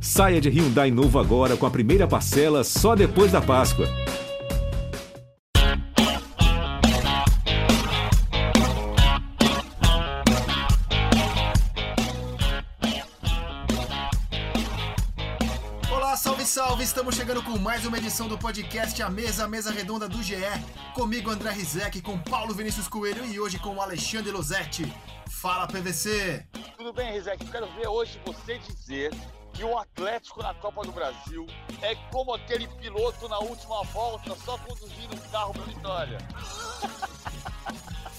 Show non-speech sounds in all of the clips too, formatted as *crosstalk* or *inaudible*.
Saia de Hyundai novo agora com a primeira parcela só depois da Páscoa. Olá, salve, salve! Estamos chegando com mais uma edição do podcast A Mesa, a Mesa Redonda do GE. Comigo, André Rizek, com Paulo Vinícius Coelho e hoje com Alexandre Losetti. Fala, PVC! Tudo bem, Rizek? Eu quero ver hoje você dizer que o Atlético na Copa do Brasil é como aquele piloto na última volta só conduzindo um carro para vitória. *laughs*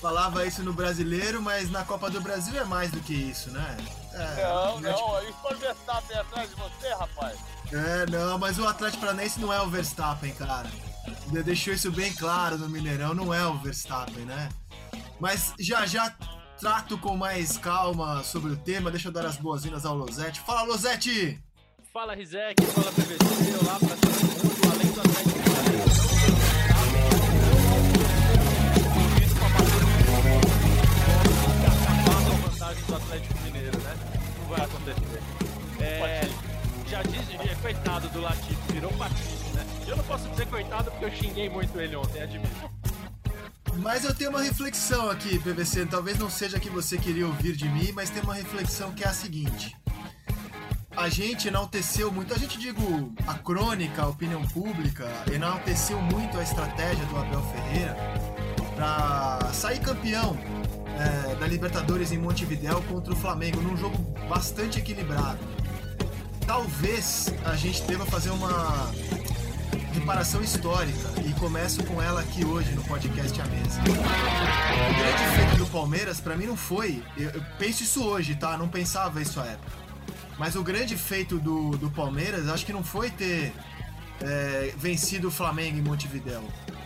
Falava isso no brasileiro, mas na Copa do Brasil é mais do que isso, né? É, não, não, isso foi o Verstappen atrás de você, rapaz. É, não, mas o Atlético Paranaense não é o Verstappen, cara. Deixou isso bem claro no Mineirão, não é o Verstappen, né? Mas já já trato com mais calma sobre o tema. Deixa eu dar as boas-vindas ao Losetti. Fala, Losetti! Fala, Rizek, fala, PVC, olá pra todo mundo, além do Atlético Mineiro, né? Não vai acontecer. É, já disse, coitado do Latifi, virou Patife, né? Eu não posso dizer coitado porque eu xinguei muito ele ontem, admito. Mas eu tenho uma reflexão aqui, PVC. Talvez não seja que você queria ouvir de mim, mas tem uma reflexão que é a seguinte. A gente enalteceu muito, a gente digo, a crônica, a opinião pública, enalteceu muito a estratégia do Abel Ferreira para sair campeão é, da Libertadores em Montevideo contra o Flamengo, num jogo bastante equilibrado. Talvez a gente deva fazer uma reparação histórica e começo com ela aqui hoje no podcast A Mesa. O grande feito do Palmeiras para mim não foi, eu, eu, penso isso hoje, tá? Não pensava isso à época. Mas o grande feito do, do Palmeiras acho que não foi ter é, vencido o Flamengo em Montevideo.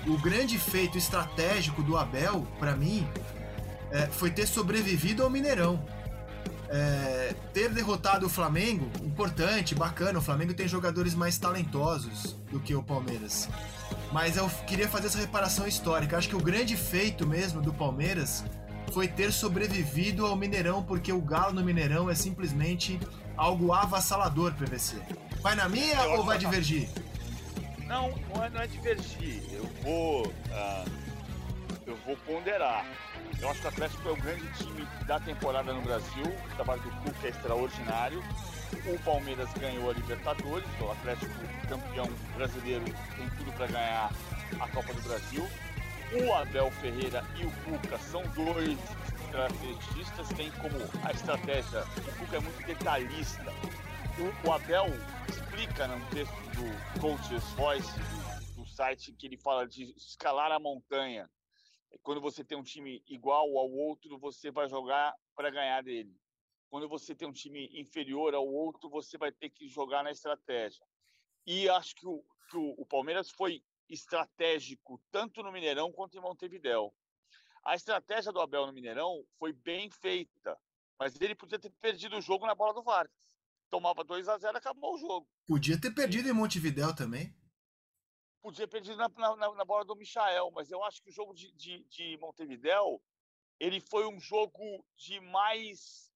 O grande feito estratégico do Abel, para mim, é, foi ter sobrevivido ao Mineirão é, ter derrotado o Flamengo, importante, bacana. O Flamengo tem jogadores mais talentosos do que o Palmeiras. Mas eu queria fazer essa reparação histórica. Acho que o grande feito mesmo do Palmeiras foi ter sobrevivido ao Mineirão, porque o Galo no Mineirão é simplesmente algo avassalador, PVC. Vai na minha eu ou vai divergir? Não, não é, não é divergir. Eu vou. Uh, eu vou ponderar. Eu acho que o Atlético é o grande time da temporada no Brasil. O trabalho do Cuca é extraordinário. O Palmeiras ganhou a Libertadores, o Atlético campeão brasileiro tem tudo para ganhar a Copa do Brasil. O Abel Ferreira e o Cuca são dois estrategistas, tem como a estratégia, o Cuca é muito detalhista. O, Abel explica no texto do Coach's Voice, do site, que ele fala de escalar a montanha quando você tem um time igual ao outro, você vai jogar para ganhar dele. Quando você tem um time inferior ao outro, você vai ter que jogar na estratégia. E acho que o, que o, o Palmeiras foi estratégico tanto no Mineirão quanto em Montevidéu. A estratégia do Abel no Mineirão foi bem feita, mas ele podia ter perdido o jogo na bola do Vargas. Tomava 2 a 0 acabou o jogo. Podia ter perdido em Montevidéu também podia perder na, na, na, bola do Michael, mas eu acho que o jogo de, de, de Montevidéu ele foi um jogo de mais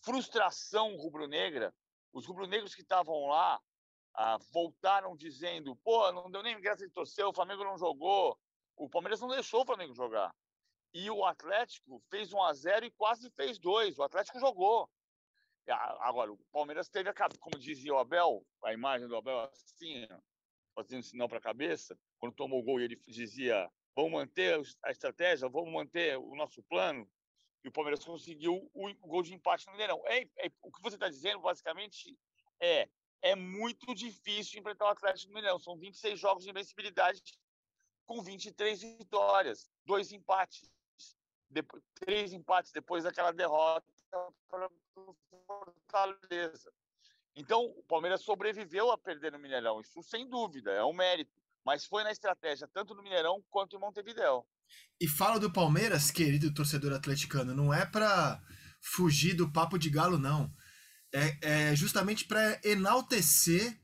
frustração rubro-negra. Os rubro-negros que estavam lá ah, voltaram dizendo: pô, não deu nem graça de torcer, o Flamengo não jogou, o Palmeiras não deixou o Flamengo jogar. E o Atlético fez 1 a 0 e quase fez 2. O Atlético jogou. Agora, o Palmeiras teve, a, como dizia o Abel, a imagem do Abel assim, fazendo sinal para a cabeça, quando tomou o gol e ele dizia: vamos manter a estratégia, vamos manter o nosso plano. E o Palmeiras conseguiu o, gol de empate no Mineirão. É, é, o que você está dizendo, basicamente, é é muito difícil enfrentar o Atlético do Mineirão. São 26 jogos de invencibilidade com 23 vitórias, dois empates, depois, três empates depois daquela derrota para o Fortaleza. Então, o Palmeiras sobreviveu a perder no Mineirão, isso sem dúvida, é um mérito. Mas foi na estratégia, tanto no Mineirão quanto em Montevideo. E fala do Palmeiras, querido torcedor atleticano, não é para fugir do papo de galo, não. É, é justamente para enaltecer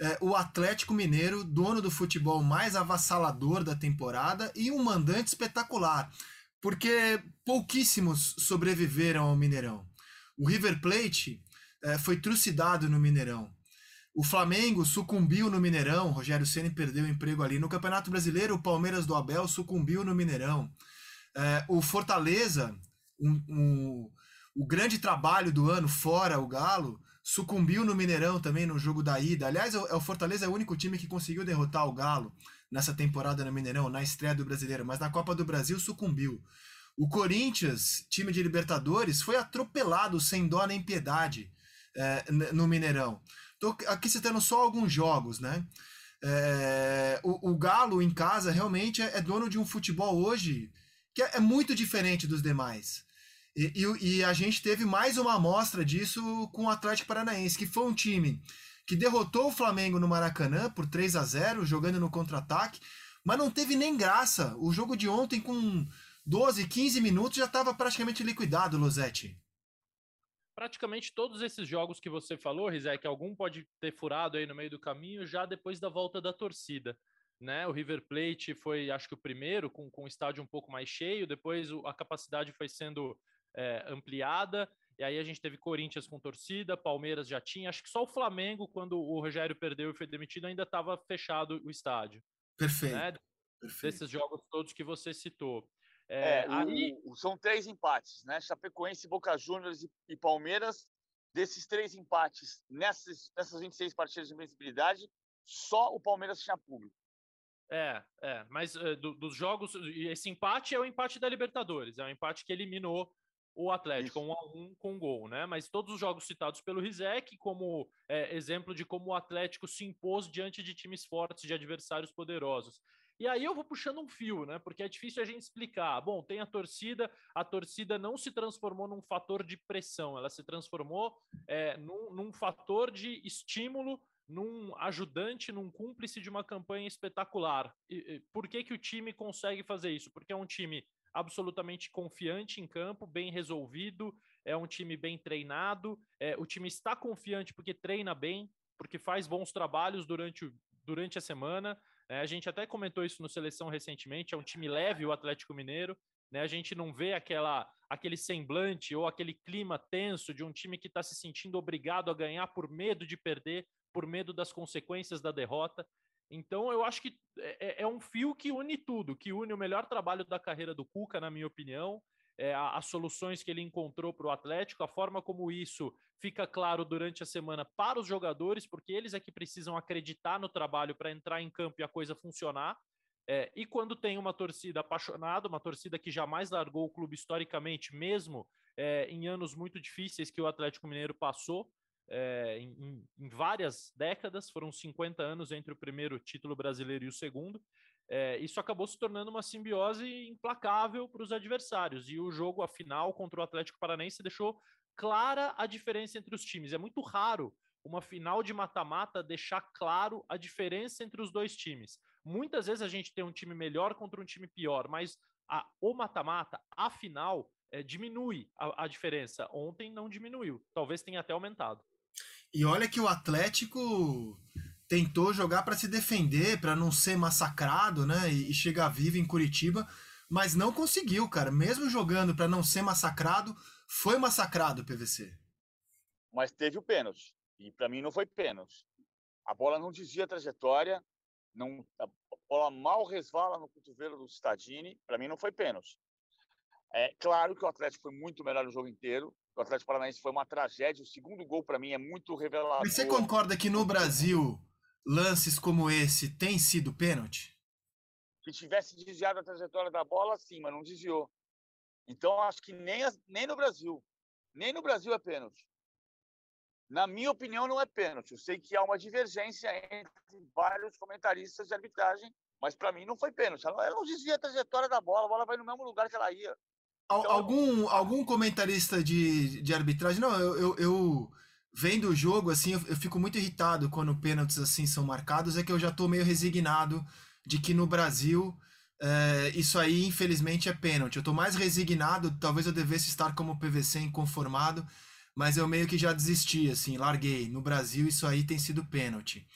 é, o Atlético Mineiro, dono do futebol mais avassalador da temporada e um mandante espetacular. Porque pouquíssimos sobreviveram ao Mineirão. O River Plate é, foi trucidado no Mineirão. O Flamengo sucumbiu no Mineirão, Rogério Ceni perdeu o emprego ali. No Campeonato Brasileiro, o Palmeiras do Abel sucumbiu no Mineirão. É, o Fortaleza, um, um, o grande trabalho do ano, fora o Galo, sucumbiu no Mineirão também no jogo da ida. Aliás, o, o Fortaleza é o único time que conseguiu derrotar o Galo nessa temporada no Mineirão, na estreia do Brasileiro, mas na Copa do Brasil sucumbiu. O Corinthians, time de Libertadores, foi atropelado sem dó nem piedade é, no Mineirão. Tô aqui citando só alguns jogos, né? É, o, o, Galo em casa realmente é, é, dono de um futebol hoje que é, é muito diferente dos demais. E, e, e, a gente teve mais uma amostra disso com o Atlético Paranaense, que foi um time que derrotou o Flamengo no Maracanã por 3 a 0 jogando no contra-ataque, mas não teve nem graça. O jogo de ontem, com 12, 15 minutos, já estava praticamente liquidado, Losetti praticamente todos esses jogos que você falou, Rizek, algum pode ter furado aí no meio do caminho já depois da volta da torcida. Né? O River Plate foi, acho que o primeiro, com, com o estádio um pouco mais cheio, depois a capacidade foi sendo é, ampliada, e aí a gente teve Corinthians com torcida, Palmeiras já tinha, acho que só o Flamengo, quando o Rogério perdeu e foi demitido, ainda estava fechado o estádio. Perfeito. Né? Perfeito. Desses jogos todos que você citou. É, é, aí... O, são três empates, né? Chapecoense, Boca Juniors e, e Palmeiras. Desses três empates, nessas, nessas 26 partidas de invencibilidade, só o Palmeiras tinha público. É, é, mas uh, do, dos jogos, esse empate é o empate da Libertadores, é o empate que eliminou o Atlético, Isso. um a um com gol, né? Mas todos os jogos citados pelo Rizek como é, exemplo de como o Atlético se impôs diante de times fortes, de adversários poderosos. E aí eu vou puxando um fio, né? Porque é difícil a gente explicar. Bom, tem a torcida, a torcida não se transformou num fator de pressão, ela se transformou é, num, num fator de estímulo num ajudante, num cúmplice de uma campanha espetacular. E, e, por que, que o time consegue fazer isso? Porque é um time absolutamente confiante em campo, bem resolvido, é um time bem treinado, é, o time está confiante porque treina bem, porque faz bons trabalhos durante, durante a semana, é, a gente até comentou isso no Seleção recentemente, é um time leve o Atlético Mineiro, né? A gente não vê aquela, aquele semblante ou aquele clima tenso de um time que está se sentindo obrigado a ganhar por medo de perder, por medo das consequências da derrota. Então, eu acho que é, é, é um fio que une tudo, que une o melhor trabalho da carreira do Cuca, na minha opinião, é, as soluções que ele encontrou para o Atlético, a forma como isso fica claro durante a semana para os jogadores, porque eles é que precisam acreditar no trabalho para entrar em campo e a coisa funcionar. É, e quando tem uma torcida apaixonada, uma torcida que jamais largou o clube historicamente, mesmo é, em anos muito difíceis que o Atlético Mineiro passou, é, em, em, várias décadas, foram 50 anos entre o primeiro título brasileiro e o segundo, é, isso acabou se tornando uma simbiose implacável para os adversários. E o jogo, a final contra o Atlético Paranense, deixou clara a diferença entre os times. É muito raro uma final de mata-mata deixar claro a diferença entre os dois times. Muitas vezes a gente tem um time melhor contra um time pior, mas a, o mata-mata, a final, é, diminui a, a diferença. Ontem não diminuiu, talvez tenha até aumentado. E olha que o Atlético tentou jogar para se defender, para não ser massacrado, né? E, e, chegar vivo em Curitiba, mas não conseguiu, cara. Mesmo jogando para não ser massacrado, foi massacrado o PVC. Mas teve o pênalti. E para mim não foi pênalti. A bola não desvia a trajetória, não, a bola mal resvala no cotovelo do Stadini. Para mim não foi pênalti. É claro que o Atlético foi muito melhor no jogo inteiro. O Atlético Paranaense foi uma tragédia. O segundo gol para mim é muito revelador. Mas você concorda que no Brasil lances como esse têm sido pênalti? Se tivesse desviado a trajetória da bola, sim, mas não desviou. Então, acho que nem, nem no Brasil. Nem no Brasil é pênalti. Na minha opinião, não é pênalti. Eu sei que há uma divergência entre vários comentaristas de arbitragem, mas para mim não foi pênalti. Ela não desvia a trajetória da bola, a bola vai no mesmo lugar que ela ia. Então, algum, algum comentarista de, de arbitragem? Não, eu, eu, eu vendo o jogo, assim, eu, eu, fico muito irritado quando pênaltis assim são marcados, é que eu já tô meio resignado de que no Brasil é, isso aí, infelizmente, é pênalti. Eu tô mais resignado, talvez eu devesse estar como PVC inconformado, mas eu meio que já desisti, assim, larguei. No Brasil, isso aí tem sido pênalti.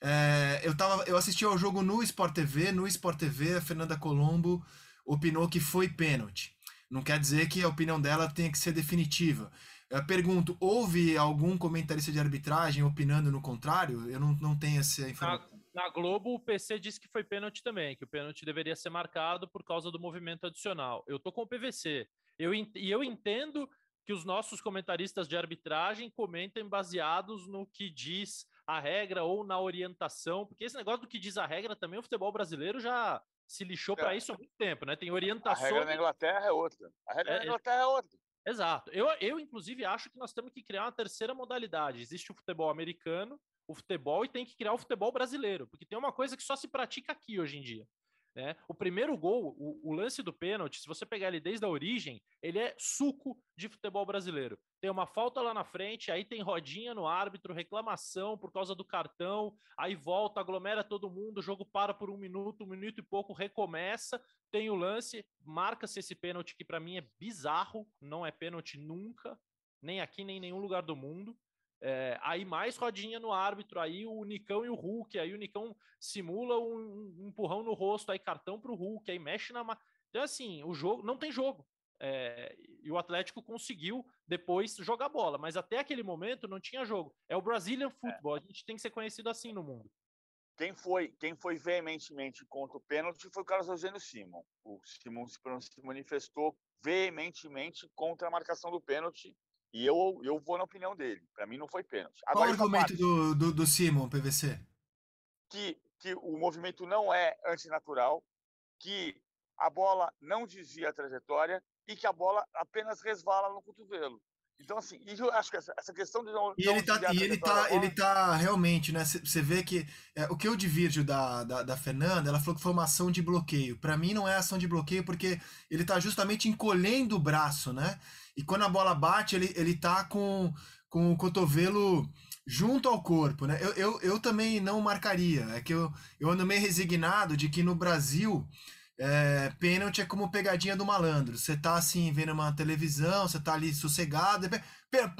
É, eu, tava, eu assisti ao jogo no Sport TV, no Sport TV, a Fernanda Colombo opinou que foi pênalti. Não quer dizer que a opinião dela tenha que ser definitiva Eu pergunto, houve algum comentarista de arbitragem opinando no contrário? Eu não, não tenho essa informação. Na, Globo, o PC disse que foi pênalti também, que o pênalti deveria ser marcado por causa do movimento adicional. Eu tô com o PVC. Eu, e eu entendo que os nossos comentaristas de arbitragem comentem baseados no que diz a regra ou na orientação, porque esse negócio do que diz a regra também, o futebol brasileiro já se lixou é. para isso há muito tempo, né? Tem orientação. A regra na Inglaterra é outra. A regra é, na Inglaterra é outra. Exato. Eu, eu, inclusive, acho que nós temos que criar uma terceira modalidade. Existe o futebol americano, o futebol, e tem que criar o futebol brasileiro, porque tem uma coisa que só se pratica aqui hoje em dia. Né? O primeiro gol, o, o, lance do pênalti, se você pegar ele desde a origem, ele é suco de futebol brasileiro. Tem uma falta lá na frente, aí tem rodinha no árbitro, reclamação por causa do cartão, aí volta, aglomera todo mundo, o jogo para por um minuto, um minuto e pouco, recomeça, tem o lance, marca-se esse pênalti que para mim é bizarro, não é pênalti nunca, nem aqui nem em nenhum lugar do mundo. É, aí mais rodinha no árbitro, aí o Nicão e o Hulk, aí o Nicão simula um, um empurrão no rosto, aí cartão para o Hulk, aí mexe na. Então, assim, o jogo não tem jogo. É, e o Atlético conseguiu depois jogar bola, mas até aquele momento não tinha jogo. É o Brazilian Football, é. a gente tem que ser conhecido assim no mundo. Quem foi, quem foi veementemente contra o pênalti foi o Carlos Eugênio Simon. O Simon se manifestou veementemente contra a marcação do pênalti e eu, eu vou na opinião dele. Para mim não foi pênalti. Agora, Qual o argumento parte, do, do, do Simon, PVC? Que, que o movimento não é antinatural, que a bola não desvia a trajetória e que a bola apenas resvala no cotovelo. Então, assim, eu acho que essa, questão de não. E ele tá, e ele tá, ele tá realmente, né? Você vê que é, o que eu divirjo da, da, da, Fernanda, ela falou que foi uma ação de bloqueio. Para mim, não é ação de bloqueio, porque ele tá justamente encolhendo o braço, né? E quando a bola bate, ele, ele tá com, com o cotovelo junto ao corpo, né? Eu, eu, eu também não marcaria. É que eu, eu ando meio resignado de que no Brasil é, pênalti é como pegadinha do malandro. Você tá assim, vendo uma televisão, você tá ali sossegado.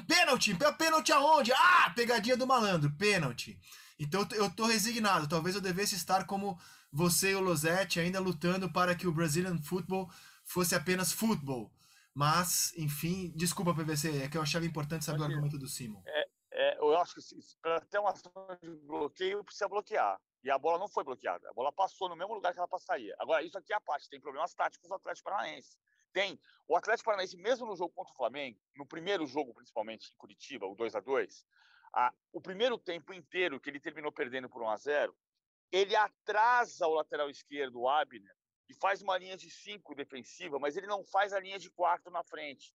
Pênalti! Pênalti aonde? Ah! Pegadinha do malandro, pênalti. Então eu tô resignado. Talvez eu devesse estar como você e o Losetti, ainda lutando para que o Brazilian Football fosse apenas futebol. Mas, enfim, desculpa, PVC, é que eu achava importante saber o argumento do Simon. É, eu acho que para ter uma ação de bloqueio, precisa bloquear. E a bola não foi bloqueada. A bola passou no mesmo lugar que ela passaria. Agora, isso aqui é a parte. Tem problemas táticos do Atlético Paranaense. Tem. O Atlético Paranaense, mesmo no jogo contra o Flamengo, no primeiro jogo, principalmente em Curitiba, o 2 a 2 a, o primeiro tempo inteiro, que ele terminou perdendo por 1 a 0 ele atrasa o lateral esquerdo, o Abner, e faz uma linha de cinco defensiva, mas ele não faz a linha de quatro na frente.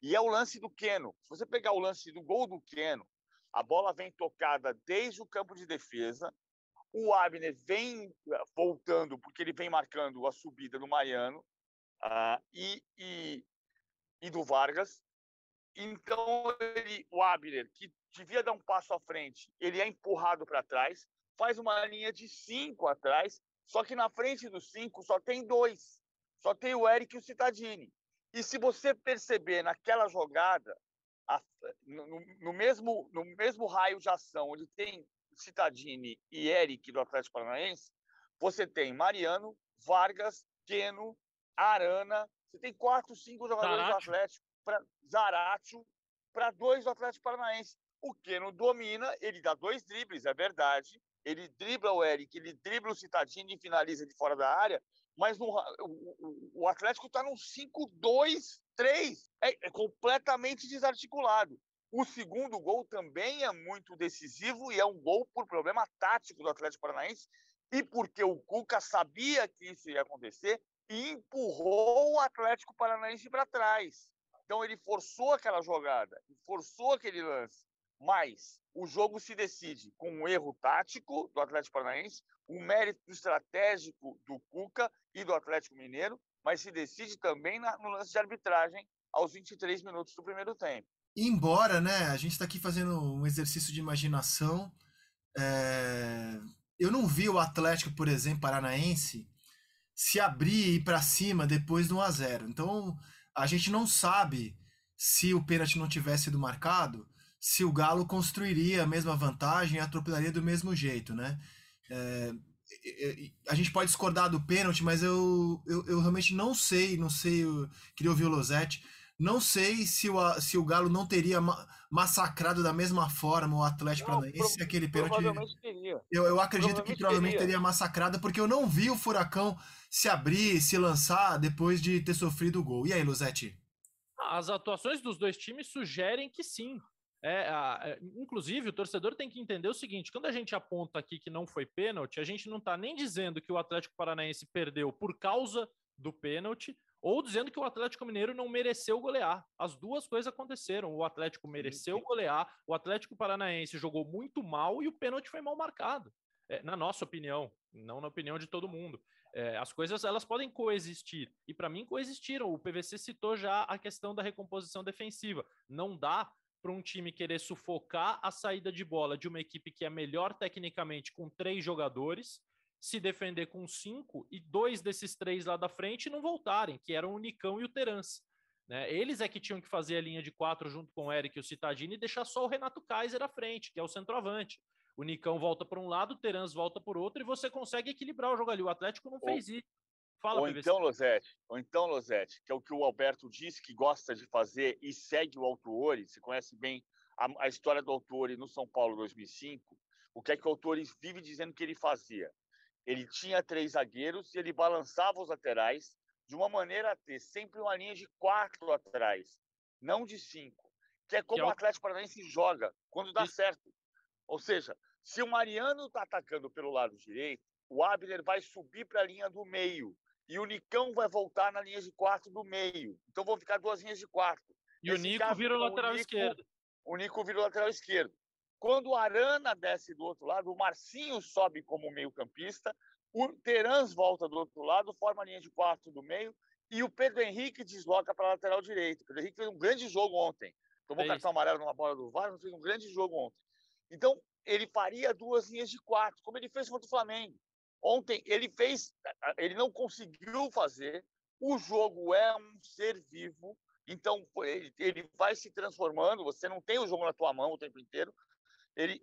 E é o lance do Keno. Se você pegar o lance do gol do Keno, a bola vem tocada desde o campo de defesa, o Abner vem eh, voltando, porque ele vem marcando a subida do Maiano uh, e, e, e, do Vargas. Então, ele, o Abner, que devia dar um passo à frente, ele é empurrado para trás, faz uma linha de cinco atrás só que na frente dos cinco só tem dois. Só tem o Eric e o Citadini. E se você perceber naquela jogada, a, no, no, mesmo, no mesmo raio de ação, onde tem Citadini e Eric do Atlético Paranaense, você tem Mariano, Vargas, Keno, Arana. Você tem quatro, cinco jogadores Zaratio. do Atlético, para Zaratio, para dois do Atlético Paranaense. O Keno domina, ele dá dois dribles, é verdade, ele dribla o Eric, ele dribla o Citadini e finaliza de fora da área, mas no, o, o, Atlético está num 5-2-3. É, é completamente desarticulado. O segundo gol também é muito decisivo e é um gol por problema tático do Atlético Paranaense e porque o Cuca sabia que isso ia acontecer e empurrou o Atlético Paranaense para trás. Então ele forçou aquela jogada, forçou aquele lance. Mas o jogo se decide com um erro tático do Atlético Paranaense, um mérito estratégico do Cuca e do Atlético Mineiro, mas se decide também no lance de arbitragem aos 23 minutos do primeiro tempo. Embora, né, a gente está aqui fazendo um exercício de imaginação, é... eu não vi o Atlético, por exemplo, paranaense, se abrir e ir para cima depois do 1 a 0. Então, a gente não sabe se o pênalti não tivesse sido marcado, se o Galo construiria a mesma vantagem e atropelaria do mesmo jeito, né? É, a gente pode discordar do pênalti, mas eu, eu, eu, realmente não sei, não sei, eu queria ouvir o Losetti, Não sei se o, se o Galo não teria ma massacrado da mesma forma o Atlético Paranaense se aquele pênalti. Provavelmente teria. Eu, eu acredito provavelmente que provavelmente teria. teria massacrado, porque eu não vi o Furacão se abrir, se lançar depois de ter sofrido o gol. E aí, Luzetti? As atuações dos dois times sugerem que sim. É, é, inclusive, o torcedor tem que entender o seguinte: quando a gente aponta aqui que não foi pênalti, a gente não está nem dizendo que o Atlético Paranaense perdeu por causa do pênalti, ou dizendo que o Atlético Mineiro não mereceu golear. As duas coisas aconteceram. O Atlético mereceu golear, o Atlético Paranaense jogou muito mal e o pênalti foi mal marcado. É, na nossa opinião, não na opinião de todo mundo. É, as coisas elas podem coexistir e para mim coexistiram. O PVC citou já a questão da recomposição defensiva. Não dá para um time querer sufocar a saída de bola de uma equipe que é melhor tecnicamente com três jogadores, se defender com cinco e dois desses três lá da frente não voltarem, que eram o Nicão e o Terence. Né? Eles é que tinham que fazer a linha de quatro junto com o Eric e o Citadini e deixar só o Renato Kaiser à frente, que é o centroavante. O Nicão volta para um lado, o Terence volta por outro e você consegue equilibrar o jogo ali. O Atlético não fez isso. Fala, ou então, Losete, ou então, Losete, que é o que o Alberto disse que gosta de fazer e segue o Autuori, você conhece bem a, a história do Autuori no São Paulo 2005, o que é que o Autuori vive dizendo que ele fazia? Ele tinha três zagueiros e ele balançava os laterais de uma maneira a ter sempre uma linha de quatro atrás, não de cinco, que é como que é o Atlético Paranaense joga quando dá Isso. certo. Ou seja, se o Mariano está atacando pelo lado direito, o Abner vai subir para a linha do meio e o Nicão vai voltar na linha de quarto do meio. Então vão ficar duas linhas de quarto. E Nesse o Nico caso, vira o lateral Nico, esquerdo. O Nico vira o lateral esquerdo. Quando o Arana desce do outro lado, o Marcinho sobe como meio-campista, o Terans volta do outro lado, forma a linha de quarto do meio, e o Pedro Henrique desloca para a lateral direito. O Pedro Henrique fez um grande jogo ontem. Tomou é cartão amarelo numa bola do VAR, mas fez um grande jogo ontem. Então, ele faria duas linhas de quatro, como ele fez contra o Flamengo. Ontem ele fez, ele não conseguiu fazer. O jogo é um ser vivo, então ele vai se transformando. Você não tem o jogo na tua mão o tempo inteiro. Ele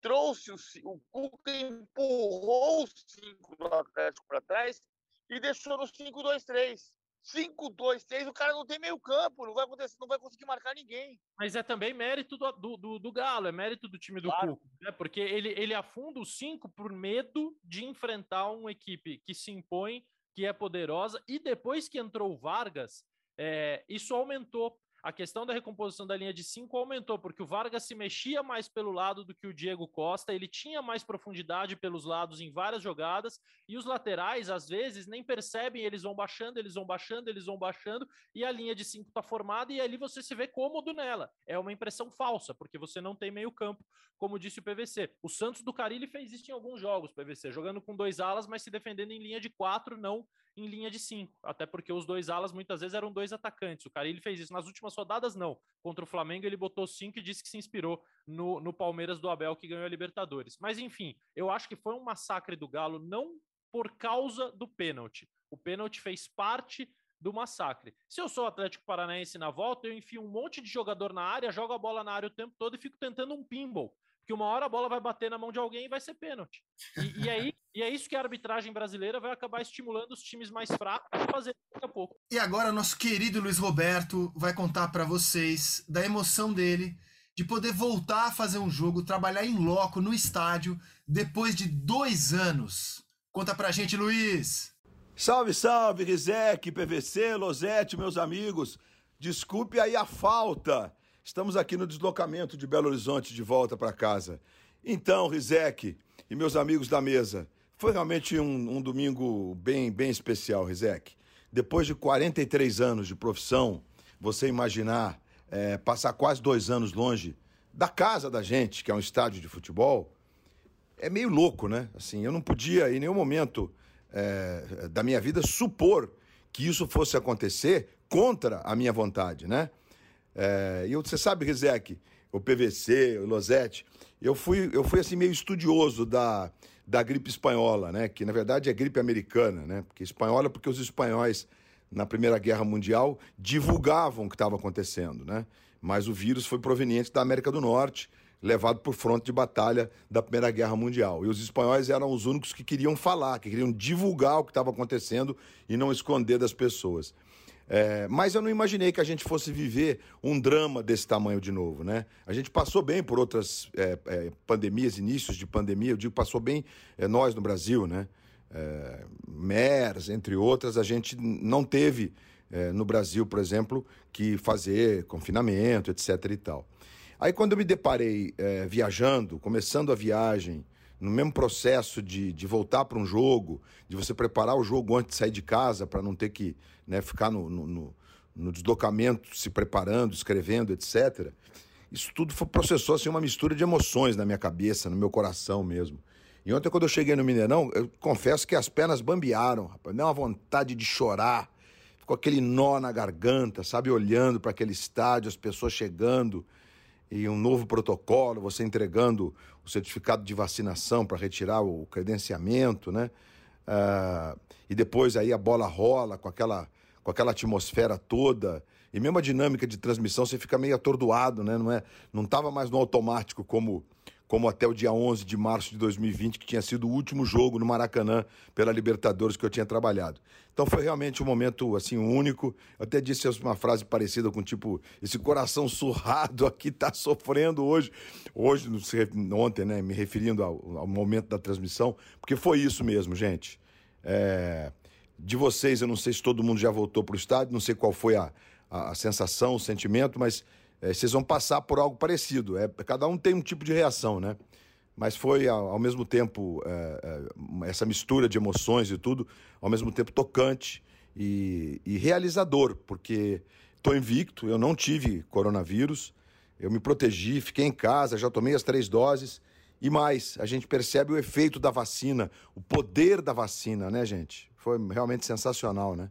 trouxe o, o Cuca empurrou os cinco do Atlético para trás e deixou no 5-2-3. 5-2-3, o cara não tem meio campo, não vai acontecer, não vai conseguir marcar ninguém. Mas é também mérito do, do, do, do Galo, é mérito do time do claro. Cuco, né? Porque ele, ele afunda os cinco por medo de enfrentar uma equipe que se impõe, que é poderosa, e depois que entrou o Vargas, é, isso aumentou a questão da recomposição da linha de cinco aumentou, porque o Vargas se mexia mais pelo lado do que o Diego Costa, ele tinha mais profundidade pelos lados em várias jogadas, e os laterais, às vezes, nem percebem, eles vão baixando, eles vão baixando, eles vão baixando, e a linha de cinco está formada, e ali você se vê cômodo nela. É uma impressão falsa, porque você não tem meio campo, como disse o PVC. O Santos do Carilli fez isso em alguns jogos, PVC, jogando com dois alas, mas se defendendo em linha de quatro, não em linha de cinco, até porque os dois alas muitas vezes eram dois atacantes. O Carilli fez isso nas últimas rodadas, não. Contra o Flamengo, ele botou cinco e disse que se inspirou no, no Palmeiras do Abel, que ganhou a Libertadores. Mas enfim, eu acho que foi um massacre do Galo, não por causa do pênalti. O pênalti fez parte do massacre. Se eu sou Atlético Paranaense na volta, eu enfio um monte de jogador na área, jogo a bola na área o tempo todo e fico tentando um pinball porque uma hora a bola vai bater na mão de alguém e vai ser pênalti. E, e, aí, e é isso que a arbitragem brasileira vai acabar estimulando os times mais fracos a fazer daqui a pouco. E agora nosso querido Luiz Roberto vai contar para vocês da emoção dele de poder voltar a fazer um jogo, trabalhar em loco no estádio depois de dois anos. Conta pra gente, Luiz! Salve, salve, Rizek, PVC, Losete, meus amigos. Desculpe aí a falta Estamos aqui no deslocamento de Belo Horizonte de volta para casa. Então, Rizek e meus amigos da mesa, foi realmente um, um domingo bem, bem especial, Rizek. Depois de 43 anos de profissão, você imaginar é, passar quase dois anos longe da casa da gente, que é um estádio de futebol, é meio louco, né? Assim, eu não podia em nenhum momento é, da minha vida supor que isso fosse acontecer contra a minha vontade, né? É, e você sabe, Rizek, o PVC, o Losete, eu fui, eu fui assim meio estudioso da, da gripe espanhola, né? Que na verdade é gripe americana, né? Porque espanhola porque os espanhóis na Primeira Guerra Mundial divulgavam o que estava acontecendo, né? Mas o vírus foi proveniente da América do Norte, levado por fronte de batalha da Primeira Guerra Mundial. E os espanhóis eram os únicos que queriam falar, que queriam divulgar o que estava acontecendo e não esconder das pessoas. É, mas eu não imaginei que a gente fosse viver um drama desse tamanho de novo, né? A gente passou bem por outras é, é, pandemias, inícios de pandemia, eu digo passou bem é, nós no Brasil, né? É, MERS, entre outras, a gente não teve é, no Brasil, por exemplo, que fazer confinamento, etc e tal. Aí quando eu me deparei viajando, começando a viagem, no mesmo processo de, de voltar para um jogo, de você preparar o jogo antes de sair de casa para não ter que né, ficar no, no, no, deslocamento, se preparando, escrevendo, etc. Isso tudo foi, processou assim, uma mistura de emoções na minha cabeça, no meu coração mesmo. E ontem, quando eu cheguei no Mineirão, eu confesso que as pernas bambearam, rapaz. Deu uma vontade de chorar. Ficou aquele nó na garganta, sabe? Olhando para aquele estádio, as pessoas chegando e um novo protocolo, você entregando o certificado de vacinação para retirar o credenciamento, né? Uh, e depois aí a bola rola com aquela, com aquela atmosfera toda. E mesmo a dinâmica de transmissão, você fica meio atordoado, né? Não é, não estava mais no automático como como até o dia 11 de março de 2020, que tinha sido o último jogo no Maracanã pela Libertadores que eu tinha trabalhado. Então foi realmente um momento assim único. Eu até disse uma frase parecida com tipo esse coração surrado *laughs* aqui está sofrendo hoje, hoje ontem, né, me referindo ao, ao, momento da transmissão, porque foi isso mesmo, gente. É, de vocês, eu não sei se todo mundo já voltou para o estádio, não sei qual foi a, a, a sensação, o sentimento, mas é, vocês vão passar por algo parecido. É, cada um tem um tipo de reação, né? Mas foi, ao, mesmo tempo, é, é essa mistura de emoções e tudo, ao mesmo tempo tocante e, e realizador, porque estou invicto, eu não tive coronavírus, eu me protegi, fiquei em casa, já tomei as três doses. E mais, a gente percebe o efeito da vacina, o poder da vacina, né, gente? Foi realmente sensacional, né?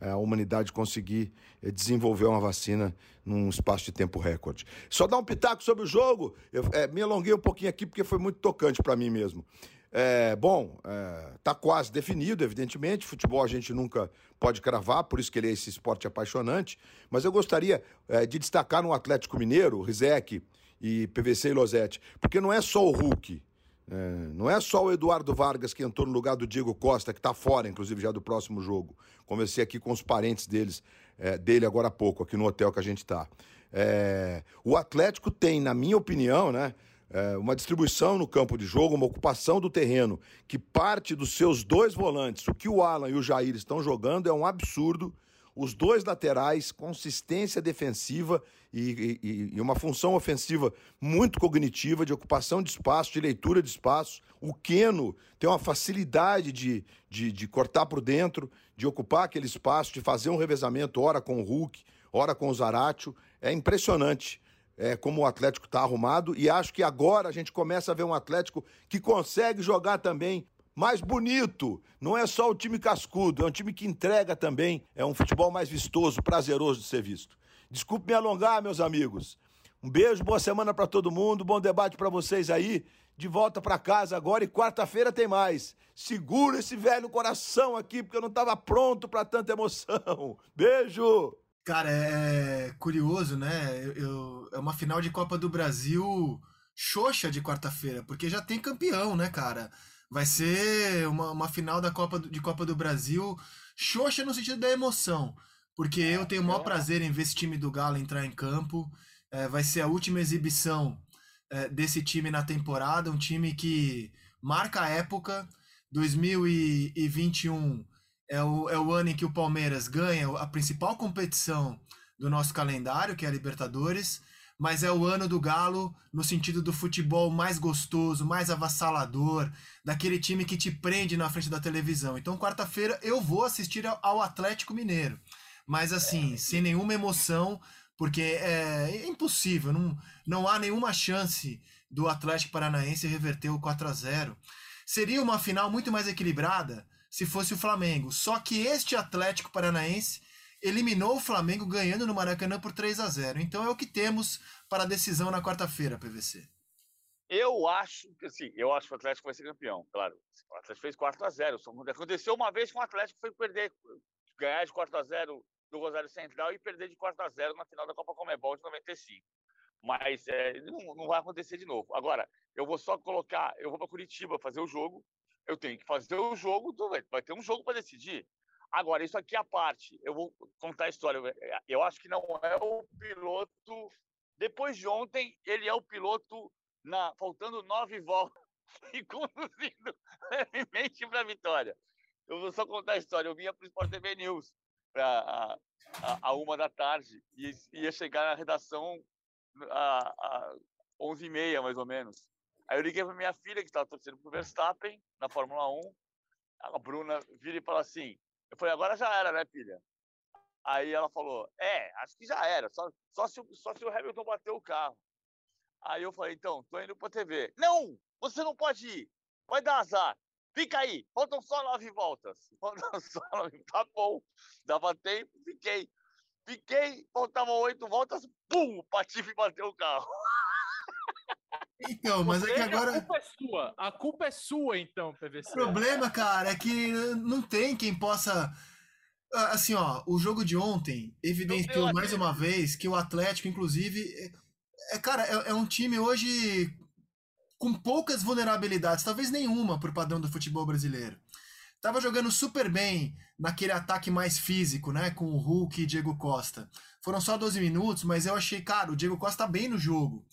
a humanidade conseguir eh, desenvolver uma vacina num espaço de tempo recorde. Só dar um pitaco sobre o jogo, eu é, me alonguei um pouquinho aqui porque foi muito tocante para mim mesmo. É, bom, é, quase definido, evidentemente. Futebol a gente nunca pode cravar, por isso que ele é esse esporte apaixonante. Mas eu gostaria é, de destacar no Atlético Mineiro, Rizek e PVC e Losetti, porque não é só o Hulk, é, não é só o Eduardo Vargas que entrou no lugar do Diego Costa, que está fora, inclusive, já do próximo jogo. Conversei aqui com os parentes deles, é, dele agora há pouco, aqui no hotel que a gente está. É, o Atlético tem, na minha opinião, né, é, uma distribuição no campo de jogo, uma ocupação do terreno que parte dos seus dois volantes. O que o Alan e o Jair estão jogando é um absurdo os dois laterais, consistência defensiva e, e, e, uma função ofensiva muito cognitiva, de ocupação de espaço, de leitura de espaço. O Keno tem uma facilidade de, de, de cortar por dentro, de ocupar aquele espaço, de fazer um revezamento, ora com o Hulk, ora com o Zaratio. É impressionante. É, como o Atlético está arrumado, e acho que agora a gente começa a ver um Atlético que consegue jogar também mais bonito. Não é só o time cascudo, é um time que entrega também. É um futebol mais vistoso, prazeroso de ser visto. Desculpe me alongar, meus amigos. Um beijo, boa semana para todo mundo, bom debate para vocês aí. De volta para casa agora e quarta-feira tem mais. Segura esse velho coração aqui, porque eu não estava pronto para tanta emoção. Beijo! Cara, é curioso, né? Eu, eu, é uma final de Copa do Brasil xoxa de quarta-feira, porque já tem campeão, né, cara? Vai ser uma, uma final da Copa de Copa do Brasil xoxa no sentido da emoção. Porque eu tenho o maior prazer em ver esse time do Galo entrar em campo. É, vai ser a última exibição é, desse time na temporada. Um time que marca a época. 2021 é o, é o ano em que o Palmeiras ganha a principal competição do nosso calendário, que é a Libertadores mas é o ano do Galo no sentido do futebol mais gostoso, mais avassalador, daquele time que te prende na frente da televisão. Então, quarta-feira eu vou assistir ao Atlético Mineiro, mas assim, é, sem nenhuma emoção, porque é impossível, não, não há nenhuma chance do Atlético Paranaense reverter o 4 a 0. Seria uma final muito mais equilibrada se fosse o Flamengo. Só que este Atlético Paranaense eliminou o Flamengo ganhando no Maracanã por 3 a 0. Então é o que temos para a decisão na quarta-feira, PVC. Eu acho que assim, eu acho que o Atlético vai ser campeão, claro. O Atlético fez 4 a 0. Aconteceu uma vez com o Atlético foi perder, ganhar de 4 a 0 do Rosário Central e perder de 4 a 0 na final da Copa Comebol de 95. Mas é, não, não vai acontecer de novo. Agora, eu vou só colocar, eu vou para Curitiba fazer o jogo, eu tenho que fazer o jogo, vai ter um jogo para decidir. Agora, isso aqui é a parte. Eu vou contar a história. Eu acho que não é o piloto. Depois de ontem, ele é o piloto na faltando nove voltas *laughs* e conduzindo *laughs* levemente para a vitória. Eu vou só contar a história. Eu vinha para o Sport TV News pra, a, a, uma da tarde e ia chegar na redação a, a 11h30, mais ou menos. Aí eu liguei para minha filha, que estava torcendo para o Verstappen na Fórmula 1. A Bruna vira e fala assim: Eu falei, agora já era, né, filha? Aí ela falou: É, acho que já era, só, só, se, só se o Hamilton bateu o carro. Aí eu falei: Então, tô indo para TV. Não, você não pode ir, vai dar azar. Fica aí, faltam só nove voltas. *laughs* Faltam só nove. Tá bom, dava tempo, fiquei. Fiquei, faltavam oito voltas, pum, o Patife bateu o carro. Então, mas é que agora. A culpa é sua. A culpa é sua, então, PVC. O problema, cara, é que não tem quem possa. Assim, ó, o jogo de ontem evidenciou mais uma vez que o Atlético, inclusive, é, cara, é, é um time hoje com poucas vulnerabilidades, talvez nenhuma por padrão do futebol brasileiro. Tava jogando super bem naquele ataque mais físico, né, com o Hulk e Diego Costa. Foram só 12 minutos, mas eu achei, cara, o Diego Costa tá bem no jogo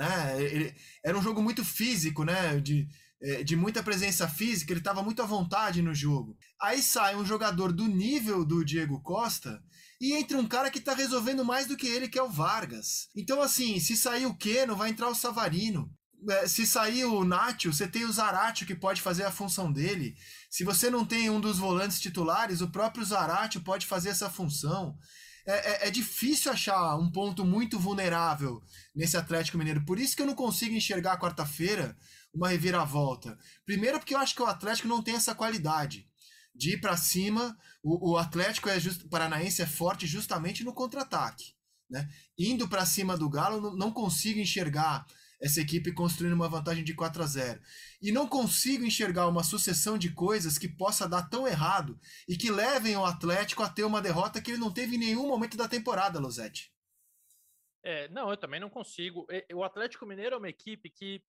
né? Ele, era um jogo muito físico, né? De, é, de muita presença física, ele estava muito à vontade no jogo. Aí sai um jogador do nível do Diego Costa e entra um cara que está resolvendo mais do que ele, que é o Vargas. Então, assim, se sair o Keno, vai entrar o Savarino. É, se sair o Nacho, você tem o Zaratio que pode fazer a função dele. Se você não tem um dos volantes titulares, o próprio Zaratio pode fazer essa função é, é, é, difícil achar um ponto muito vulnerável nesse Atlético Mineiro. Por isso que eu não consigo enxergar quarta-feira uma reviravolta. Primeiro, porque eu acho que o Atlético não tem essa qualidade de ir para cima. O, o Atlético é just, Paranaense é forte justamente no contra-ataque. Né? Indo para cima do Galo, não, não consigo enxergar essa equipe construindo uma vantagem de 4 a 0. E não consigo enxergar uma sucessão de coisas que possa dar tão errado e que levem o Atlético a ter uma derrota que ele não teve em nenhum momento da temporada, Losetti. É, não, eu também não consigo. O Atlético Mineiro é uma equipe que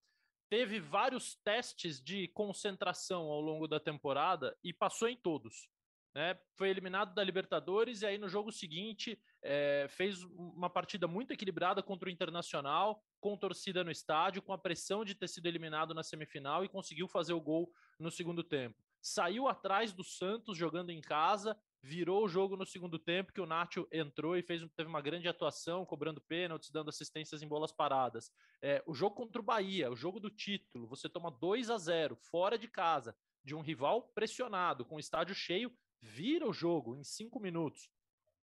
teve vários testes de concentração ao longo da temporada e passou em todos. Né? Foi eliminado da Libertadores e aí no jogo seguinte é, fez uma partida muito equilibrada contra o Internacional, com torcida no estádio, com a pressão de ter sido eliminado na semifinal e conseguiu fazer o gol no segundo tempo. Saiu atrás do Santos jogando em casa, virou o jogo no segundo tempo, que o Nacho entrou e fez, teve uma grande atuação, cobrando pênaltis, dando assistências em bolas paradas. É, o jogo contra o Bahia, o jogo do título, você toma 2 a 0 fora de casa, de um rival pressionado, com o estádio cheio, vira o jogo em cinco minutos.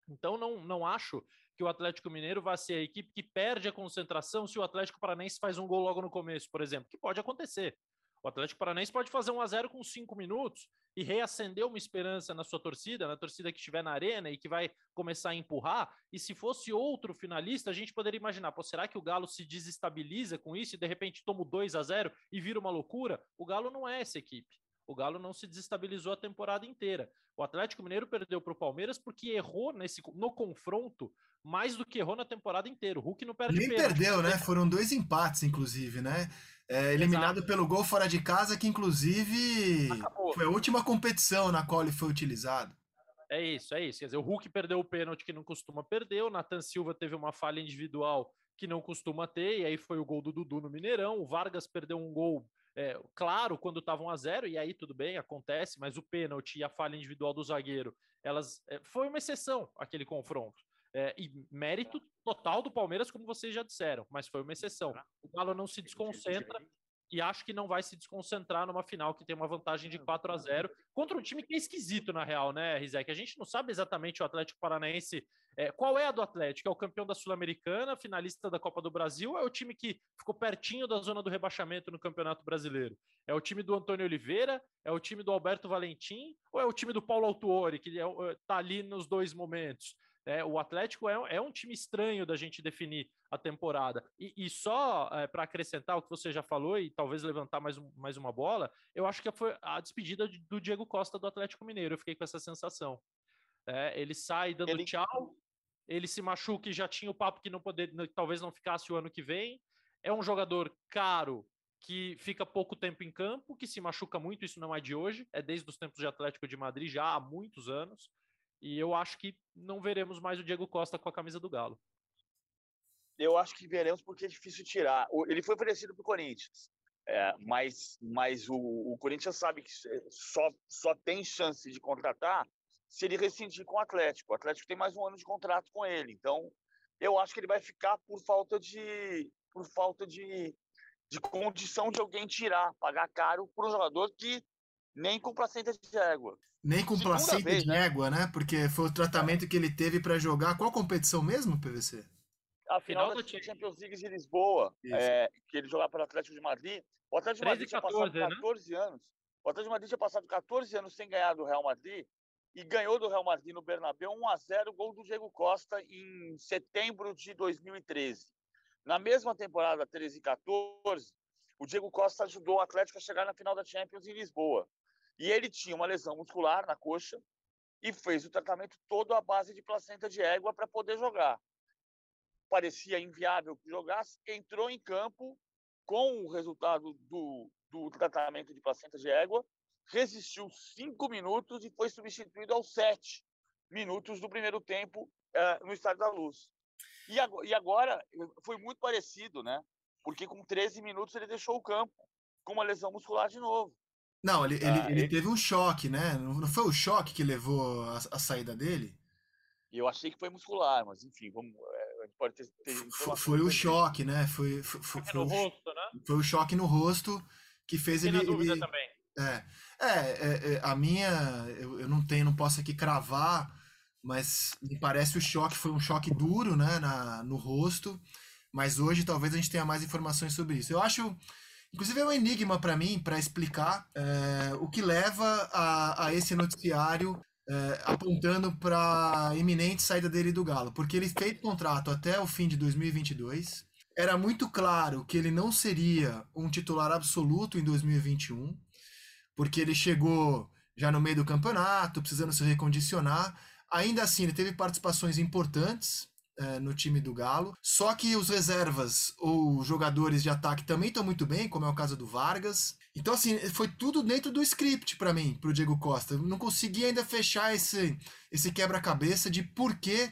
Então não, não acho que o Atlético Mineiro vai ser a equipe que perde a concentração se o Atlético Paranaense faz um gol logo no começo, por exemplo, que pode acontecer. O Atlético Paranaense pode fazer um a 0 com cinco minutos e reacender uma esperança na sua torcida, na torcida que estiver na arena e que vai começar a empurrar. E se fosse outro finalista, a gente poderia imaginar: pô, será que o Galo se desestabiliza com isso e de repente toma o 2 a 0 e vira uma loucura? O Galo não é essa equipe. O Galo não se desestabilizou a temporada inteira. O Atlético Mineiro perdeu para o Palmeiras porque errou nesse, no confronto mais do que errou na temporada inteira. O Hulk não perde Nem perdeu, né? Foram dois empates, inclusive, né? É, eliminado Exato. pelo gol fora de casa, que inclusive Acabou. foi a última competição na qual ele foi utilizado. É isso, é isso. Quer dizer, o Hulk perdeu o pênalti que não costuma perder, o Nathan Silva teve uma falha individual que não costuma ter, e aí foi o gol do Dudu no Mineirão. O Vargas perdeu um gol é, claro, quando estavam 1 a 0 e aí tudo bem, acontece, mas o pênalti e a falha individual do zagueiro, elas é, foi uma exceção aquele confronto. É, e mérito total do Palmeiras, como vocês já disseram, mas foi uma exceção. O Galo não se desconcentra e acho que não vai se desconcentrar numa final que tem uma vantagem de 4 a 0 contra um time que é esquisito, na real, né, Rizek? A gente não sabe exatamente o Atlético Paranaense. É, qual é a do Atlético? É o campeão da Sul-Americana, finalista da Copa do Brasil, ou é o time que ficou pertinho da zona do rebaixamento no Campeonato Brasileiro? É o time do Antônio Oliveira? É o time do Alberto Valentim? Ou é o time do Paulo Autuori, que está é, ali nos dois momentos? É, o Atlético é, é, um time estranho da gente definir a temporada. E, e só é, para acrescentar o que você já falou e talvez levantar mais, um, mais uma bola, eu acho que foi a despedida do Diego Costa do Atlético Mineiro. Eu fiquei com essa sensação. É, ele sai dando ele... tchau, ele se machuca e já tinha o papo que não poder, talvez não ficasse o ano que vem. É um jogador caro que fica pouco tempo em campo, que se machuca muito, isso não é de hoje, é desde os tempos de Atlético de Madrid, já há muitos anos. E eu acho que não veremos mais o Diego Costa com a camisa do Galo. Eu acho que veremos porque é difícil tirar. Ele foi oferecido para o Corinthians, é, mas, mas o, o, Corinthians sabe que só, só tem chance de contratar se ele rescindir com o Atlético. O Atlético tem mais um ano de contrato com ele. Então, eu acho que ele vai ficar por falta de, por falta de, de condição de alguém tirar, pagar caro por um jogador que nem com placenta de égua. Nem com Segunda placenta vez, de né? égua, né? Porque foi o tratamento que ele teve para jogar. Qual competição mesmo, PVC? A final, final da Champions League de Lisboa, é, que ele jogava pelo Atlético de Madrid. O Atlético de Madrid tinha 14, passado 14 né? anos. O Atlético de Madrid tinha passado 14 anos sem ganhar do Real Madrid e ganhou do Real Madrid no Bernabéu 1 a 0 gol do Diego Costa em setembro de 2013. Na mesma temporada 13 e 14, o Diego Costa ajudou o Atlético a chegar na final da Champions em Lisboa. E ele tinha uma lesão muscular na coxa e fez o tratamento todo à base de placenta de égua para poder jogar. Parecia inviável que jogasse, entrou em campo com o resultado do, do tratamento de placenta de égua, resistiu cinco minutos e foi substituído aos sete minutos do primeiro tempo uh, no Estádio da Luz. E agora, e agora foi muito parecido, né? Porque com 13 minutos ele deixou o campo com uma lesão muscular de novo. Não, ele, ah, ele, ele, teve um choque, né? Não foi o choque que levou a, a saída dele? Eu achei que foi muscular, mas enfim, vamos, é, pode ter, ter foi, o choque, né? Foi, foi, foi, foi, no rosto, né? Foi o choque no rosto que fez Tem ele. dúvida ele... também. É, é, é, é, a minha, eu, eu não tenho, não posso aqui cravar mas me parece o choque foi um choque duro, né, na, no rosto. Mas hoje talvez a gente tenha mais informações sobre isso. Eu acho, inclusive é um enigma para mim para explicar é, o que leva a, a esse noticiário é, apontando para iminente saída dele do Galo, porque ele fez contrato até o fim de 2022. Era muito claro que ele não seria um titular absoluto em 2021, porque ele chegou já no meio do campeonato, precisando se recondicionar. Ainda assim, ele teve participações importantes é, no time do Galo. Só que os reservas ou jogadores de ataque também estão muito bem, como é o caso do Vargas. Então, assim, foi tudo dentro do script para mim, para o Diego Costa. Eu não consegui ainda fechar esse, esse quebra-cabeça de por que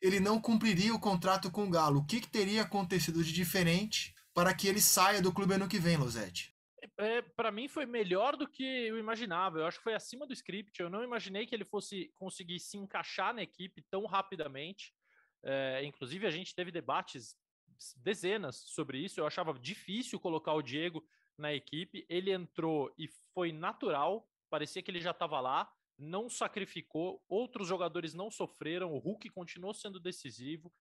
ele não cumpriria o contrato com o Galo. O que, que teria acontecido de diferente para que ele saia do clube ano que vem, Losetti? é, para mim foi melhor do que eu imaginava. Eu acho que foi acima do script. Eu não imaginei que ele fosse conseguir se encaixar na equipe tão rapidamente. É, inclusive, a gente teve debates dezenas sobre isso. Eu achava difícil colocar o Diego na equipe. Ele entrou e foi natural. Parecia que ele já estava lá. Não sacrificou. Outros jogadores não sofreram. O Hulk continuou sendo decisivo.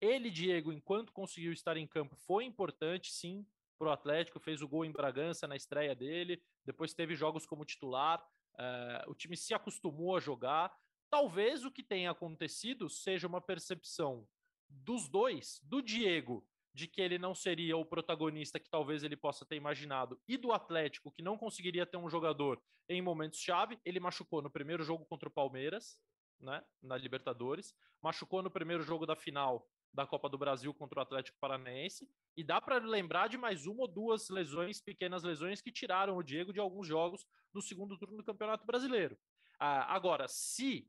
Ele, Diego, enquanto conseguiu estar em campo, foi importante, sim para o Atlético, fez o gol em Bragança na estreia dele, depois teve jogos como titular. Uh, o time se acostumou a jogar. Talvez o que tenha acontecido seja uma percepção dos dois, do Diego, de que ele não seria o protagonista que talvez ele possa ter imaginado, e do Atlético, que não conseguiria ter um jogador em momentos-chave. Ele machucou no primeiro jogo contra o Palmeiras, né, na Libertadores, machucou no primeiro jogo da final da Copa do Brasil contra o Atlético Paranaense. E dá para lembrar de mais uma ou duas lesões, pequenas lesões, que tiraram o Diego de alguns jogos no segundo turno do Campeonato Brasileiro. Ah, agora, se.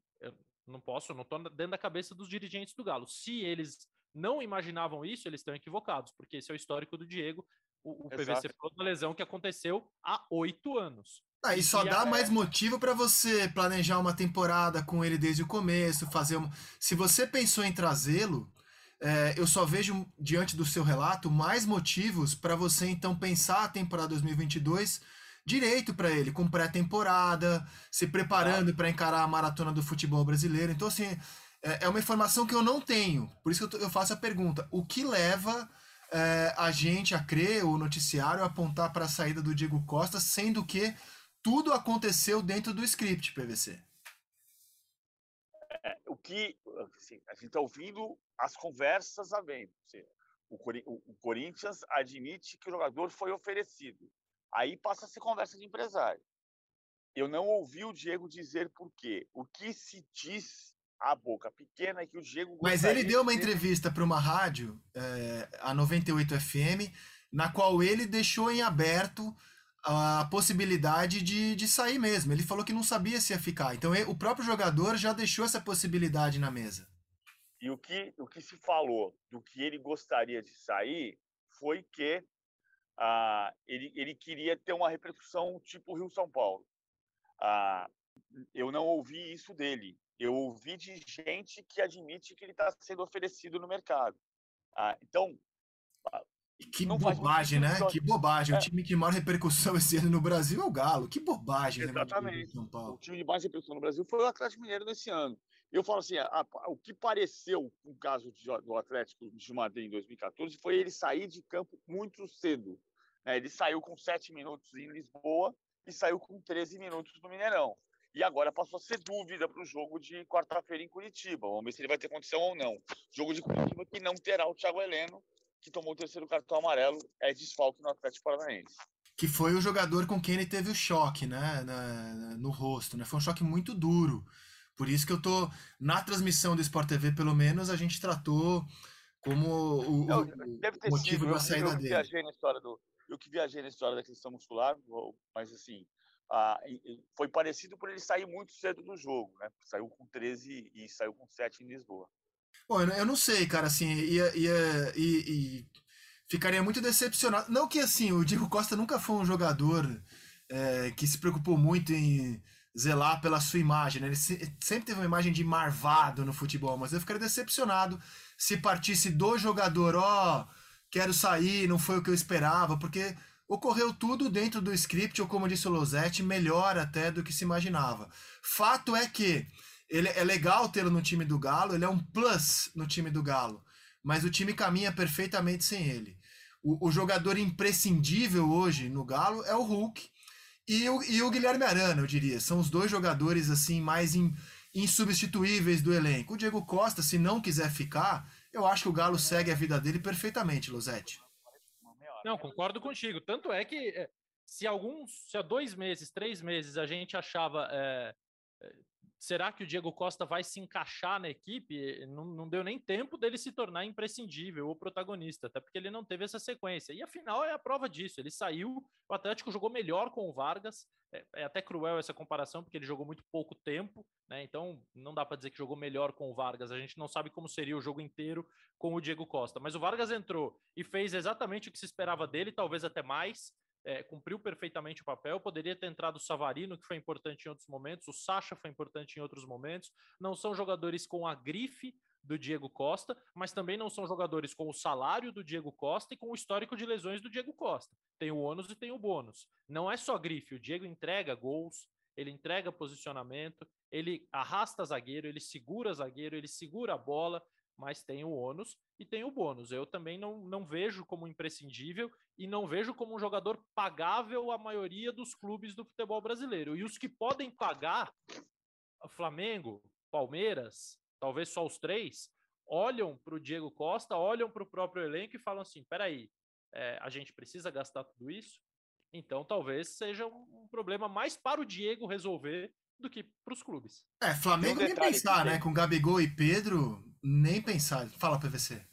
Não posso, não estou dentro da cabeça dos dirigentes do Galo. Se eles não imaginavam isso, eles estão equivocados, porque esse é o histórico do Diego. O, o PVC falou uma lesão que aconteceu há oito anos. Ah, e só e dá a... mais motivo para você planejar uma temporada com ele desde o começo, fazer um... Se você pensou em trazê-lo, é, eu só vejo, diante do seu relato, mais motivos para você então pensar a temporada 2022 direito para ele, com pré-temporada, se preparando para encarar a maratona do futebol brasileiro. Então, assim, é, é uma informação que eu não tenho. Por isso que eu, faço a pergunta: o que leva é, a gente a crer, o noticiário, a apontar para a saída do Diego Costa, sendo que tudo aconteceu dentro do script, PVC? É, o que assim, a gente está ouvindo as conversas havendo. O, o, Corinthians admite que o jogador foi oferecido. Aí passa a ser conversa de empresário. Eu não ouvi o Diego dizer por quê. O que se diz a boca pequena é que o Diego. Mas ele deu uma entrevista para uma rádio, é, a 98 FM, na qual ele deixou em aberto a possibilidade de, de sair mesmo. Ele falou que não sabia se ia ficar. Então ele, o próprio jogador já deixou essa possibilidade na mesa. E o que, o que se falou do que ele gostaria de sair foi que ah, ele, ele queria ter uma repercussão tipo Rio-São Paulo. Ah, eu não ouvi isso dele. Eu ouvi de gente que admite que ele está sendo oferecido no mercado. Ah, então, que bobagem, né? Que bobagem. É. O time que maior repercussão *laughs* esse ano no Brasil é o Galo. Que bobagem, né, Exatamente. né? O time de mais repercussão no Brasil foi o Atlético Mineiro nesse ano. Eu falo assim, a, a, o que pareceu com o caso de, do Atlético de Madrid em 2014 foi ele sair de campo muito cedo. Né? Ele saiu com sete minutos em Lisboa e saiu com 13 minutos no Mineirão. E agora passou a ser dúvida para o jogo de quarta-feira em Curitiba. Vamos ver se ele vai ter condição ou não. Jogo de Curitiba que não terá o Thiago Heleno, que tomou o terceiro cartão amarelo, é desfalque no Atlético Paranaense. Que foi o jogador com quem ele teve o choque, né? Na, no rosto, né? Foi um choque muito duro. Por isso que eu tô. Na transmissão do Sport TV, pelo menos, a gente tratou como o, não, o motivo sido, da saída eu, eu dele. Viajei na história do, eu que viajei na história da questão muscular, mas assim, foi parecido por ele sair muito cedo do jogo, né? Saiu com 13 e saiu com 7 em Lisboa. Bom, eu não sei, cara, assim, ia, ia, ia, ia, ficaria muito decepcionado. Não que, assim, o Diego Costa nunca foi um jogador é, que se preocupou muito em zelar pela sua imagem, né? Ele sempre teve uma imagem de marvado no futebol, mas eu ficaria decepcionado se partisse do jogador, ó, oh, quero sair, não foi o que eu esperava, porque ocorreu tudo dentro do script, ou como disse o Losetti, melhor até do que se imaginava. Fato é que ele é legal tê-lo no time do Galo, ele é um plus no time do Galo, mas o time caminha perfeitamente sem ele. O, o jogador imprescindível hoje no Galo é o Hulk e o, e o Guilherme Arana, eu diria. São os dois jogadores assim mais in, insubstituíveis do elenco. O Diego Costa, se não quiser ficar, eu acho que o Galo segue a vida dele perfeitamente, Losetti. Não, concordo contigo. Tanto é que é, se alguns, se há dois meses, três meses a gente achava é, será que o Diego Costa vai se encaixar na equipe? Não, não, deu nem tempo dele se tornar imprescindível ou protagonista, até porque ele não teve essa sequência. E afinal é a prova disso. Ele saiu, o Atlético jogou melhor com o Vargas. É, é até cruel essa comparação, porque ele jogou muito pouco tempo, né? Então não dá para dizer que jogou melhor com o Vargas. A gente não sabe como seria o jogo inteiro com o Diego Costa. Mas o Vargas entrou e fez exatamente o que se esperava dele, talvez até mais é, cumpriu perfeitamente o papel. Poderia ter entrado o Savarino, que foi importante em outros momentos, o Sacha foi importante em outros momentos. Não são jogadores com a grife do Diego Costa, mas também não são jogadores com o salário do Diego Costa e com o histórico de lesões do Diego Costa. Tem o ônus e tem o bônus. Não é só grife, o Diego entrega gols, ele entrega posicionamento, ele arrasta zagueiro, ele segura zagueiro, ele segura a bola, mas tem o ônus e tem o bônus. Eu também não, não vejo como imprescindível e não vejo como um jogador pagável a maioria dos clubes do futebol brasileiro. E os que podem pagar, Flamengo, Palmeiras, talvez só os três, olham para o Diego Costa, olham para o próprio elenco e falam assim: peraí, é, a gente precisa gastar tudo isso? Então talvez seja um, um problema mais para o Diego resolver do que para os clubes. É, Flamengo um nem pensar, né? Com Gabigol e Pedro, nem pensar. Fala, PVC.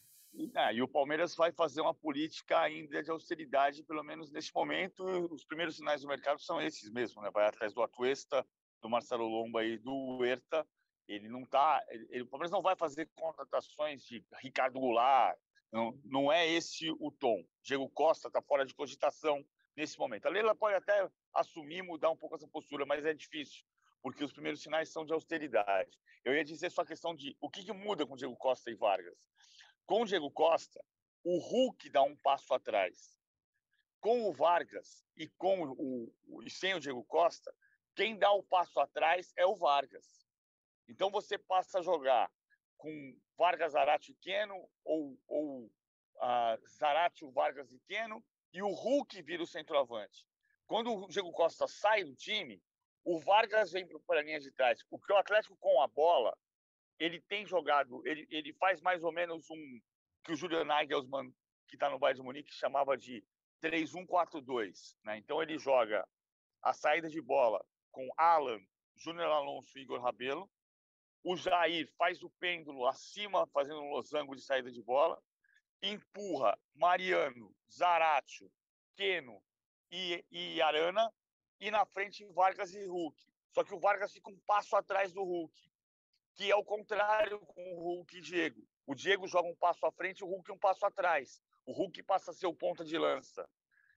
É, e o Palmeiras vai fazer uma política ainda de austeridade, pelo menos neste momento. Os primeiros sinais do mercado são esses mesmo, né? Vai atrás do Atuesta, do Marcelo Lomba e do Huerta. Ele não tá, ele, o Palmeiras não vai fazer contratações de Ricardo Goulart. Não, não é esse o tom. Diego Costa está fora de cogitação nesse momento. A Leila pode até assumir, mudar um pouco essa postura, mas é difícil porque os primeiros sinais são de austeridade. Eu ia dizer só a questão de o que, que muda com Diego Costa e Vargas. Com o Diego Costa, o Hulk dá um passo atrás. Com o Vargas e com o, e sem o Diego Costa, quem dá o passo atrás é o Vargas. Então você passa a jogar com Vargas, Zarate e Keno ou, ou uh, Zarate, Vargas e Keno e o Hulk vira o centroavante. Quando o Diego Costa sai do time, o Vargas vem para a linha de trás. Porque o Atlético com a bola, ele tem jogado, ele, ele faz mais ou menos um que o Julian Nagelsmann, que está no Bayern de Munique, chamava de 3-1-4-2. Né? Então ele joga a saída de bola com Alan, Júnior Alonso e Igor Rabelo. O Jair faz o pêndulo acima, fazendo um losango de saída de bola. empurra Mariano, Zaratio, Keno e, e Arana, e na frente Vargas e Hulk. Só que o Vargas fica um passo atrás do Hulk, que é o contrário com o Hulk e Diego. O Diego joga um passo à frente, o Hulk um passo atrás. O Hulk passa a ser o ponta de lança.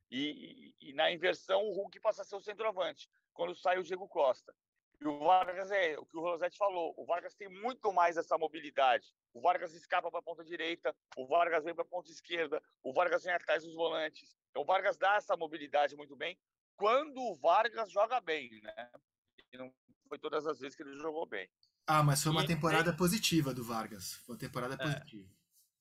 E, e, e na inversão, o Hulk passa a ser o centroavante, quando sai o Diego Costa. E o Vargas é o que o Rosete falou. O Vargas tem muito mais essa mobilidade. O Vargas escapa para a ponta direita, o Vargas vem para a ponta esquerda, o Vargas vem atrás dos volantes. Então, o Vargas dá essa mobilidade muito bem quando o Vargas joga bem, né? E não foi todas as vezes que ele jogou bem. Ah, mas foi uma e temporada tem... positiva do Vargas. Foi uma temporada é. positiva.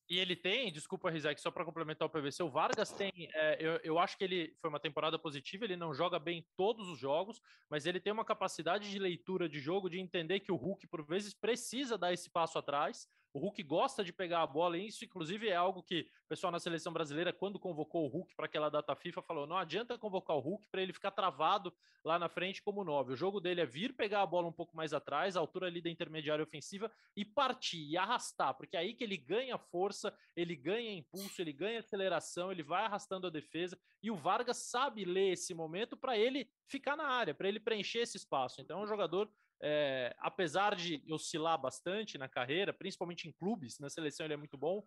E ele tem, desculpa, Rizek, só para complementar o PVC, o Vargas tem, é, eu, eu acho que ele foi uma temporada positiva, ele não joga bem todos os jogos, mas ele tem uma capacidade de leitura de jogo, de entender que o Hulk, por vezes, precisa dar esse passo atrás, o Hulk gosta de pegar a bola, e isso, inclusive, é algo que o pessoal na seleção brasileira, quando convocou o Hulk para aquela data FIFA, falou: não adianta convocar o Hulk para ele ficar travado lá na frente como nove. O jogo dele é vir pegar a bola um pouco mais atrás, a altura ali da intermediária ofensiva, e partir, e arrastar, porque é aí que ele ganha força, ele ganha impulso, ele ganha aceleração, ele vai arrastando a defesa, e o Vargas sabe ler esse momento para ele ficar na área, para ele preencher esse espaço. Então é um jogador é, apesar de oscilar bastante na carreira, principalmente em clubes, na seleção ele é muito bom,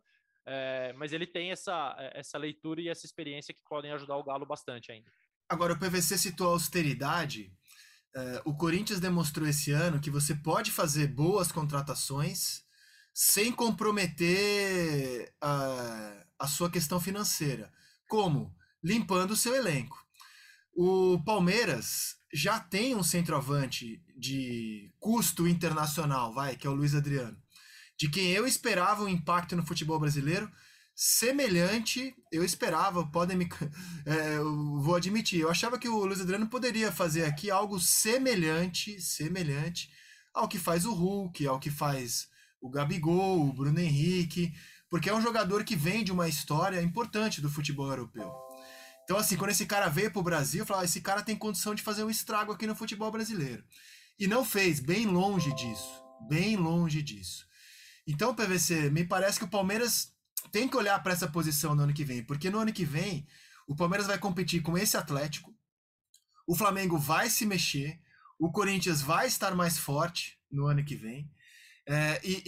é, mas ele tem essa, essa leitura e essa experiência que podem ajudar o Galo bastante ainda. Agora, o PVC citou a austeridade. É, o Corinthians demonstrou esse ano que você pode fazer boas contratações sem comprometer a, a sua questão financeira. Como? Limpando o seu elenco. O Palmeiras já tem um centroavante de custo internacional, vai, que é o Luiz Adriano, de quem eu esperava um impacto no futebol brasileiro semelhante, eu esperava, podem me. *laughs* É, eu vou admitir, eu achava que o Luiz Adriano poderia fazer aqui algo semelhante, semelhante ao que faz o Hulk, ao que faz o Gabigol, o Bruno Henrique, porque é um jogador que vem de uma história importante do futebol europeu. Então, assim, quando esse cara veio pro Brasil, eu falava, esse cara tem condição de fazer um estrago aqui no futebol brasileiro. E não fez, bem longe disso. Bem longe disso. Então, PVC, me parece que o Palmeiras tem que olhar para essa posição no ano que vem, porque no ano que vem o Palmeiras vai competir com esse Atlético, o Flamengo vai se mexer, o Corinthians vai estar mais forte no ano que vem. É, e,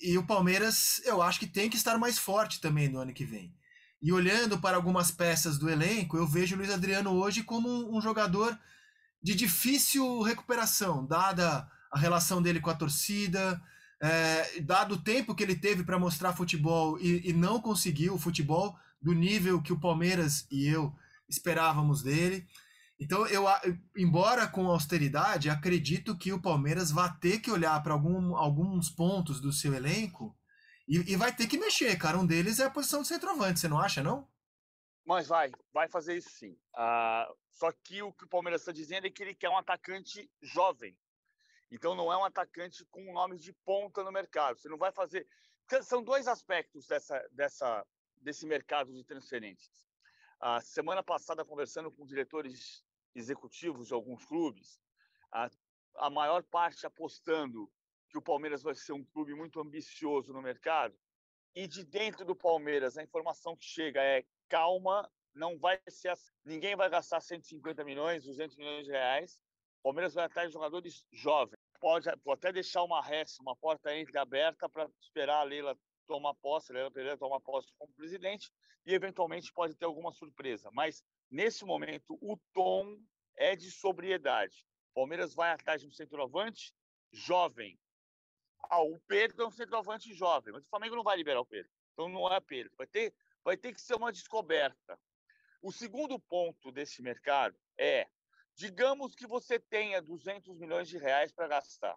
e, e, o Palmeiras, eu acho que tem que estar mais forte também no ano que vem. E olhando para algumas peças do elenco, eu vejo o Luiz Adriano hoje como um, jogador de difícil recuperação, dada a relação dele com a torcida, é, dado o tempo que ele teve para mostrar futebol e, e, não conseguiu o futebol do nível que o Palmeiras e eu esperávamos dele. Então, eu, embora com austeridade, acredito que o Palmeiras vai ter que olhar para algum, alguns pontos do seu elenco e, e, vai ter que mexer, cara. Um deles é a posição de centroavante, você não acha, não? Mas vai, vai fazer isso sim. Uh, só que o que o Palmeiras está dizendo é que ele quer um atacante jovem. Então não é um atacante com nomes de ponta no mercado. Você não vai fazer. São dois aspectos dessa, dessa, desse mercado de transferências. A semana passada, conversando com diretores executivos de alguns clubes, a maior parte apostando que o Palmeiras vai ser um clube muito ambicioso no mercado. E de dentro do Palmeiras, a informação que chega é calma, não vai ser ninguém vai gastar 150 milhões, 200 milhões de reais. O Palmeiras vai atrás de jogadores jovens. Pode, até deixar uma resta, uma porta entre aberta para esperar a Leila tomar posse, Leila Pereira tomar posse como presidente e eventualmente pode ter alguma surpresa. Mas nesse momento o tom é de sobriedade. O Palmeiras vai atrás de um centroavante jovem, ah, o Pedro é um centroavante jovem, mas o Flamengo não vai liberar o Pedro. Então não é Pedro. Vai ter, vai ter que ser uma descoberta. O segundo ponto desse mercado é, digamos que você tenha 200 milhões de reais para gastar.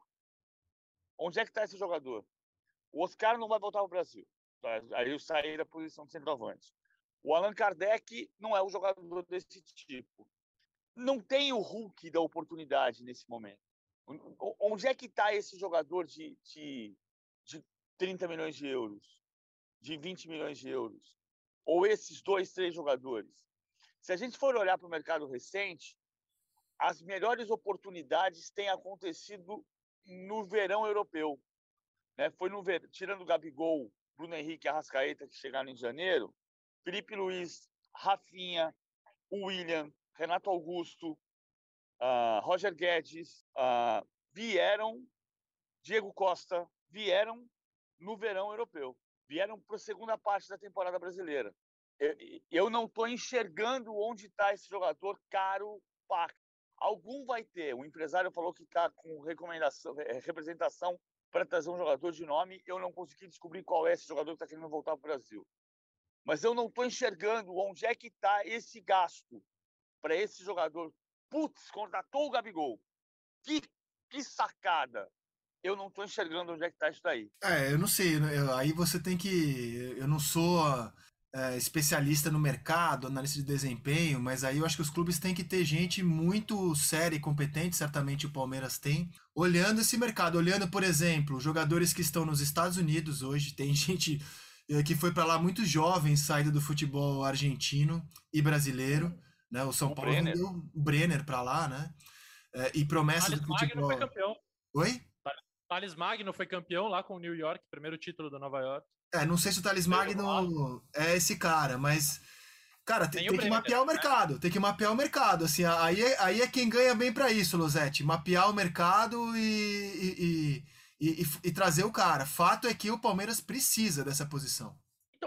Onde é que está esse jogador? O Oscar não vai voltar ao Brasil. Aí eu saí da posição de centroavante. O Allan Kardec não é o jogador desse tipo. Não tem o Hulk da oportunidade nesse momento. Onde é que está esse jogador de, de, de 30 milhões de euros, de 20 milhões de euros? Ou esses dois, três jogadores? Se a gente for olhar para o mercado recente, as melhores oportunidades têm acontecido no verão europeu. Né? Foi no ver... tirando o Gabigol Bruno Henrique e Arrascaeta, que chegaram em janeiro, Felipe Luiz, Rafinha, William, Renato Augusto, uh, Roger Guedes, uh, vieram, Diego Costa, vieram no verão europeu. Vieram para a segunda parte da temporada brasileira. Eu, eu não estou enxergando onde está esse jogador caro, Pac. Algum vai ter. O empresário falou que está com recomendação, representação para trazer um jogador de nome. Eu não consegui descobrir qual é esse jogador que está querendo voltar para o Brasil. Mas eu não estou enxergando onde é que está esse gasto para esse jogador. Putz, contratou o Gabigol. Que, que sacada! Eu não estou enxergando onde é que está isso daí. É, eu não sei. aí você tem que. Eu não sou é, especialista no mercado, analista de desempenho, mas aí eu acho que os clubes têm que ter gente muito séria e competente, certamente o Palmeiras tem, olhando esse mercado, olhando, por exemplo, jogadores que estão nos Estados Unidos hoje, tem *laughs* gente é, que foi para lá muito jovem, saída do futebol argentino e brasileiro, né? O São o Paulo Brenner. vendeu o Brenner para lá, né? É, e promessa do futebol. Magno foi campeão. Oi? Thales Magno foi campeão lá com o New York, primeiro título do Nova York. É, não sei se o Thales Magno é esse cara, mas. Cara, tem, tem que mapear o né? mercado, tem que mapear o mercado, assim, aí é, aí é quem ganha bem para isso, Losetti, mapear o mercado e, e, e, e, trazer o cara. Fato é que o Palmeiras precisa dessa posição.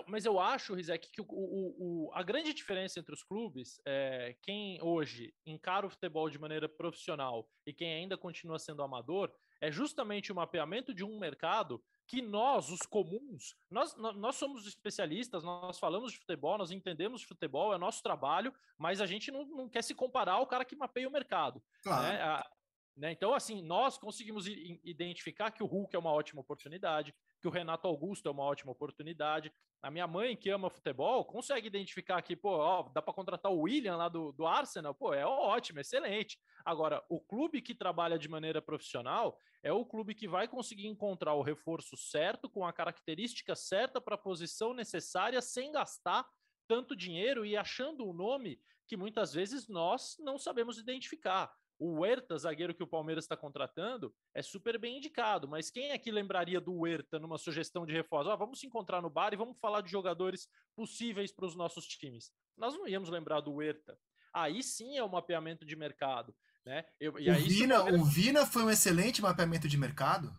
Mas eu acho, Rizek, que o, o, o, a grande diferença entre os clubes é quem hoje encara o futebol de maneira profissional e quem ainda continua sendo amador é justamente o mapeamento de um mercado que nós, os comuns, nós, nós somos especialistas, nós falamos de futebol, nós entendemos de futebol, é nosso trabalho, mas a gente não, não quer se comparar ao cara que mapeia o mercado. Claro. Né? A, né? Então, assim, nós conseguimos identificar que o Hulk é uma ótima oportunidade, que o Renato Augusto é uma ótima oportunidade. A minha mãe, que ama futebol, consegue identificar que, pô, ó, dá para contratar o William lá do, do Arsenal, pô, é ótimo, excelente. Agora, o clube que trabalha de maneira profissional é o clube que vai conseguir encontrar o reforço certo, com a característica certa para a posição necessária, sem gastar tanto dinheiro e achando um nome que muitas vezes nós não sabemos identificar. O Huerta, zagueiro que o Palmeiras está contratando, é super bem indicado, mas quem aqui lembraria do Huerta numa sugestão de reforço? Ah, vamos se encontrar no bar e vamos falar de jogadores possíveis para os nossos times. Nós não íamos lembrar do Huerta. Aí sim é o mapeamento de mercado. Né? Eu, o, aí, Vina, o Vina foi um excelente mapeamento de mercado?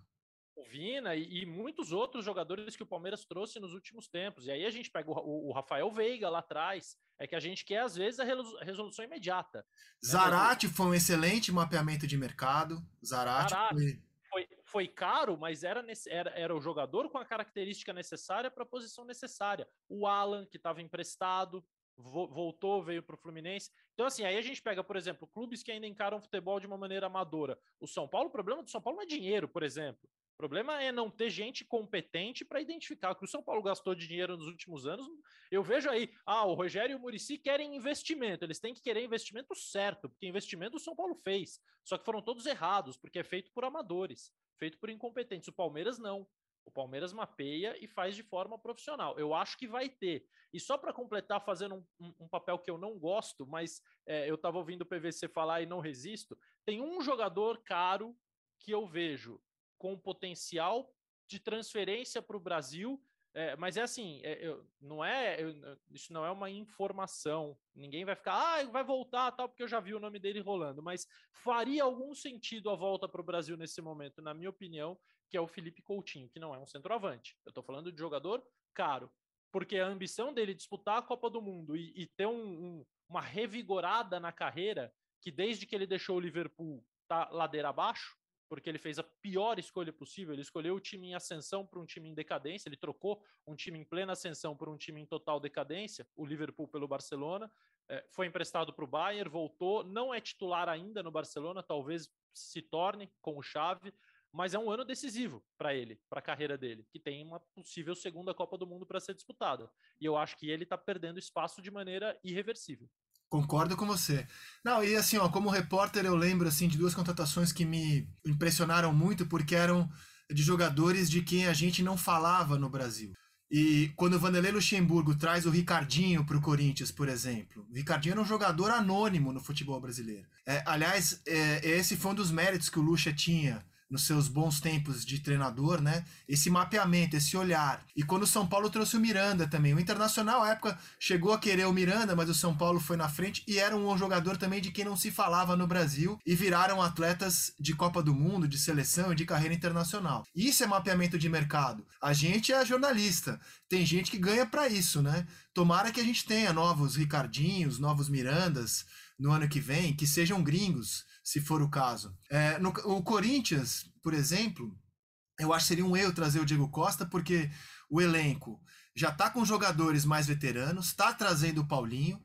Vina e, e, muitos outros jogadores que o Palmeiras trouxe nos últimos tempos. E aí a gente pega o, o Rafael Veiga lá atrás. É que a gente quer, às vezes, a resolução imediata. Né? Zarate foi um excelente mapeamento de mercado. Zarate, foi... foi... Foi, caro, mas era, era, era o jogador com a característica necessária para a posição necessária. O Alan, que estava emprestado, voltou, veio para o Fluminense. Então, assim, aí a gente pega, por exemplo, clubes que ainda encaram futebol de uma maneira amadora. O São Paulo, o problema do São Paulo não é dinheiro, por exemplo. O problema é não ter gente competente para identificar que o São Paulo gastou de dinheiro nos últimos anos. Eu vejo aí, ah, o Rogério e o Murici querem investimento, eles têm que querer investimento certo, porque investimento o São Paulo fez, só que foram todos errados, porque é feito por amadores, feito por incompetentes. O Palmeiras não. O Palmeiras mapeia e faz de forma profissional. Eu acho que vai ter. E só para completar, fazendo um, um, um, papel que eu não gosto, mas é, eu estava ouvindo o PVC falar e não resisto. Tem um jogador caro que eu vejo com potencial de transferência para o Brasil é, mas é assim, é, eu, não é, eu, isso não é uma informação. Ninguém vai ficar, ah, vai voltar, tal, porque eu já vi o nome dele rolando. Mas faria algum sentido a volta para o Brasil nesse momento, na minha opinião, que é o Felipe Coutinho, que não é um centroavante. Eu estou falando de jogador caro, porque a ambição dele disputar a Copa do Mundo e, e ter um, um, uma revigorada na carreira, que desde que ele deixou o Liverpool tá ladeira abaixo, porque ele fez a pior escolha possível. Ele escolheu o time em ascensão para um time em decadência, ele trocou um time em plena ascensão por um time em total decadência, o Liverpool pelo Barcelona. É, foi emprestado para o Bayern, voltou, não é titular ainda no Barcelona, talvez se torne com o Chave, mas é um ano decisivo para ele, para a carreira dele, que tem uma possível segunda Copa do Mundo para ser disputada. E eu acho que ele está perdendo espaço de maneira irreversível. Concordo com você. Não, e assim, ó, como repórter eu lembro assim de duas contratações que me impressionaram muito porque eram de jogadores de quem a gente não falava no Brasil. E quando o Vanderlei Luxemburgo traz o Ricardinho para o Corinthians, por exemplo, o Ricardinho era um jogador anônimo no futebol brasileiro. É, aliás, é, esse foi um dos méritos que o Lucha tinha nos seus bons tempos de treinador, né? Esse mapeamento, esse olhar. E quando o São Paulo trouxe o Miranda também. O Internacional, à época, chegou a querer o Miranda, mas o São Paulo foi na frente e era um jogador também de quem não se falava no Brasil e viraram atletas de Copa do Mundo, de seleção e de carreira internacional. Isso é mapeamento de mercado. A gente é jornalista. Tem gente que ganha para isso, né? Tomara que a gente tenha novos Ricardinhos, novos Mirandas no ano que vem, que sejam gringos se for o caso. É, no, o Corinthians, por exemplo, eu acho que seria um erro trazer o Diego Costa, porque o elenco já está com jogadores mais veteranos, está trazendo o Paulinho.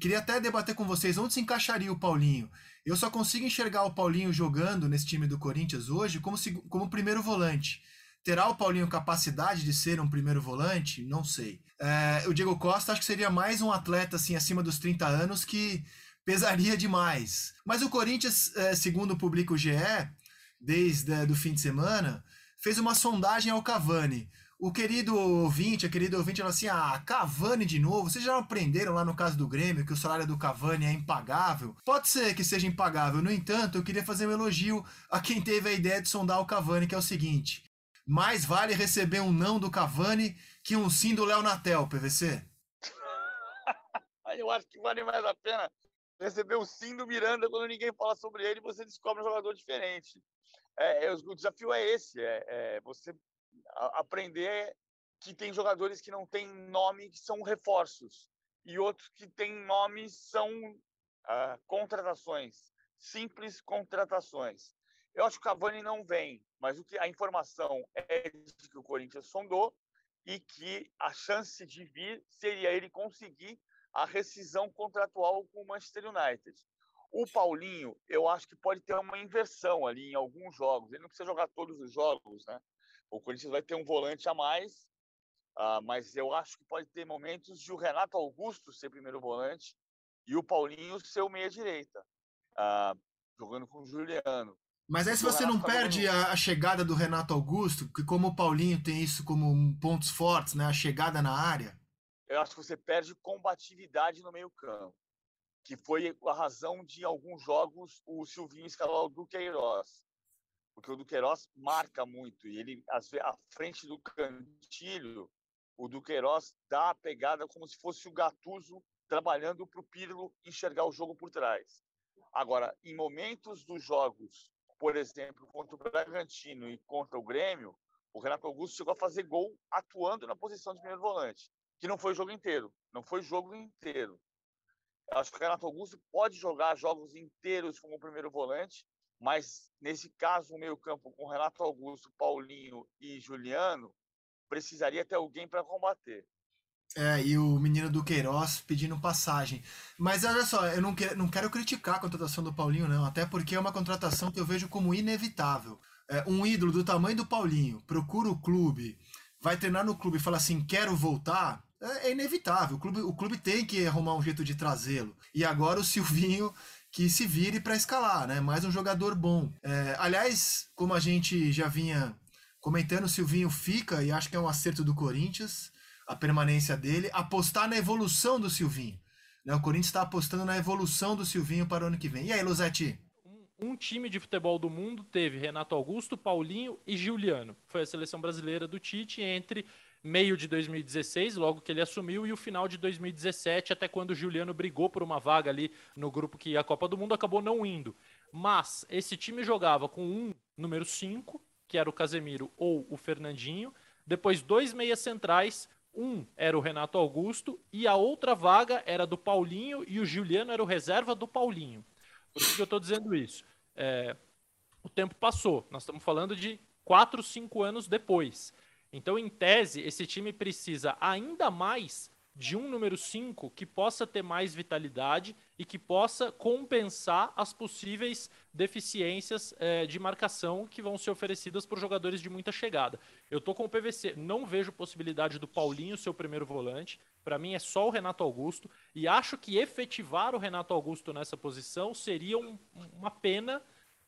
Queria até debater com vocês onde se encaixaria o Paulinho. Eu só consigo enxergar o Paulinho jogando nesse time do Corinthians hoje como, como primeiro volante. Terá o Paulinho capacidade de ser um primeiro volante? Não sei. É, o Diego Costa acho que seria mais um atleta assim acima dos 30 anos que pesaria demais. Mas o Corinthians, é, segundo o GE, desde o fim de semana, fez uma sondagem ao Cavani. O querido ouvinte, a querida ouvinte, ela assim: ah, Cavani de novo. Vocês já aprenderam lá no caso do Grêmio que o salário do Cavani é impagável? Pode ser que seja impagável. No entanto, eu queria fazer um elogio a quem teve a ideia de sondar o Cavani, que é o seguinte: mais vale receber um não do Cavani que um sim do Léo Natel, PVC. *laughs* eu acho que vale mais a pena receber o sim do Miranda quando ninguém fala sobre ele, você descobre um jogador diferente. É, é, o desafio é esse, é, é você aprender que tem jogadores que não têm nome, que são reforços, e outros que têm nome são ah, contratações, simples contratações. Eu acho que o Cavani não vem, mas o que a informação é que o Corinthians sondou e que a chance de vir seria ele conseguir a rescisão contratual com o Manchester United. O Paulinho, eu acho que pode ter uma inversão ali em alguns jogos. Ele não precisa jogar todos os jogos, né? O Corinthians vai ter um volante a mais, uh, mas eu acho que pode ter momentos de o Renato Augusto ser primeiro volante e o Paulinho ser o meia-direita, uh, jogando com o Juliano. Mas aí se você não perde a, a, chegada do Renato Augusto, que como o Paulinho tem isso como pontos fortes, né? A chegada na área eu acho que você perde combatividade no meio-campo, que foi a razão de alguns jogos o Silvinho escalar o Duqueiroz. Porque o Duqueiroz marca muito e ele, à frente do cantilho, o Duqueiroz dá a pegada como se fosse o Gatuso trabalhando para o Pirlo enxergar o jogo por trás. Agora, em momentos dos jogos, por exemplo, contra o Bragantino e contra o Grêmio, o Renato Augusto chegou a fazer gol atuando na posição de primeiro volante que não foi o jogo inteiro. Não foi o jogo inteiro. Eu acho que o Renato Augusto pode jogar jogos inteiros como primeiro volante, mas nesse caso, o meio-campo com Renato Augusto, Paulinho e Juliano precisaria ter alguém para combater. É, e o menino do Queiroz pedindo passagem. Mas olha só, eu não, não quero criticar a contratação do Paulinho, não, até porque é uma contratação que eu vejo como inevitável. É, um ídolo do tamanho do Paulinho procura o clube, vai treinar no clube e fala assim: quero voltar é, é inevitável. O clube, o clube tem que arrumar um jeito de trazê-lo. E agora o Silvinho *laughs* que se vire para escalar, né? Mais um jogador bom. É, aliás, como a gente já vinha comentando, o Silvinho fica e acho que é um acerto do Corinthians a permanência dele, apostar na evolução do Silvinho. Né? O Corinthians está apostando na evolução do Silvinho para o ano que vem. E aí, Losetti? Um, time de futebol do mundo teve Renato Augusto, Paulinho e Juliano. Foi a seleção brasileira do Tite entre meio de 2016, logo que ele assumiu, e o final de 2017, até quando o Juliano brigou por uma vaga ali no grupo que ia à Copa do Mundo, acabou não indo. Mas esse time jogava com um número 5, que era o Casemiro ou o Fernandinho, depois dois meias centrais, um era o Renato Augusto e a outra vaga era do Paulinho e o Juliano era o reserva do Paulinho. Por que eu estou dizendo isso? É, o tempo passou, nós estamos falando de 4, 5 anos depois. Então, em tese, esse time precisa ainda mais de um número 5 que possa ter mais vitalidade e que possa compensar as possíveis deficiências é, de marcação que vão ser oferecidas por jogadores de muita chegada. Eu tô com o PVC, não vejo possibilidade do Paulinho ser o primeiro volante. Para mim é só o Renato Augusto e acho que efetivar o Renato Augusto nessa posição seria um, uma pena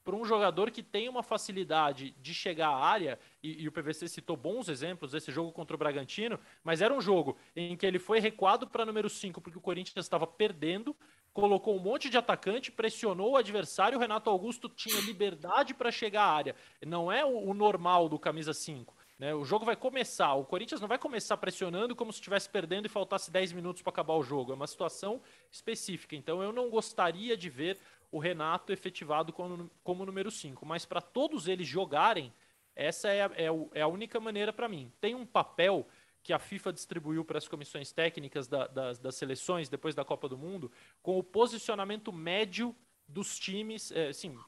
para um jogador que tem uma facilidade de chegar à área, e, e, o PVC citou bons exemplos desse jogo contra o Bragantino, mas era um jogo em que ele foi recuado para número 5 porque o Corinthians estava perdendo, colocou um monte de atacante, pressionou o adversário, o Renato Augusto tinha liberdade para chegar à área. Não é o, o normal do camisa 5. Né? O jogo vai começar, o Corinthians não vai começar pressionando como se estivesse perdendo e faltasse 10 minutos para acabar o jogo. É uma situação específica. Então eu não gostaria de ver o Renato efetivado como, como número 5. Mas para todos eles jogarem, essa é a, é, é a única maneira para mim. Tem um papel que a FIFA distribuiu para as comissões técnicas da, das, das, seleções depois da Copa do Mundo, com o posicionamento médio dos times, é, assim,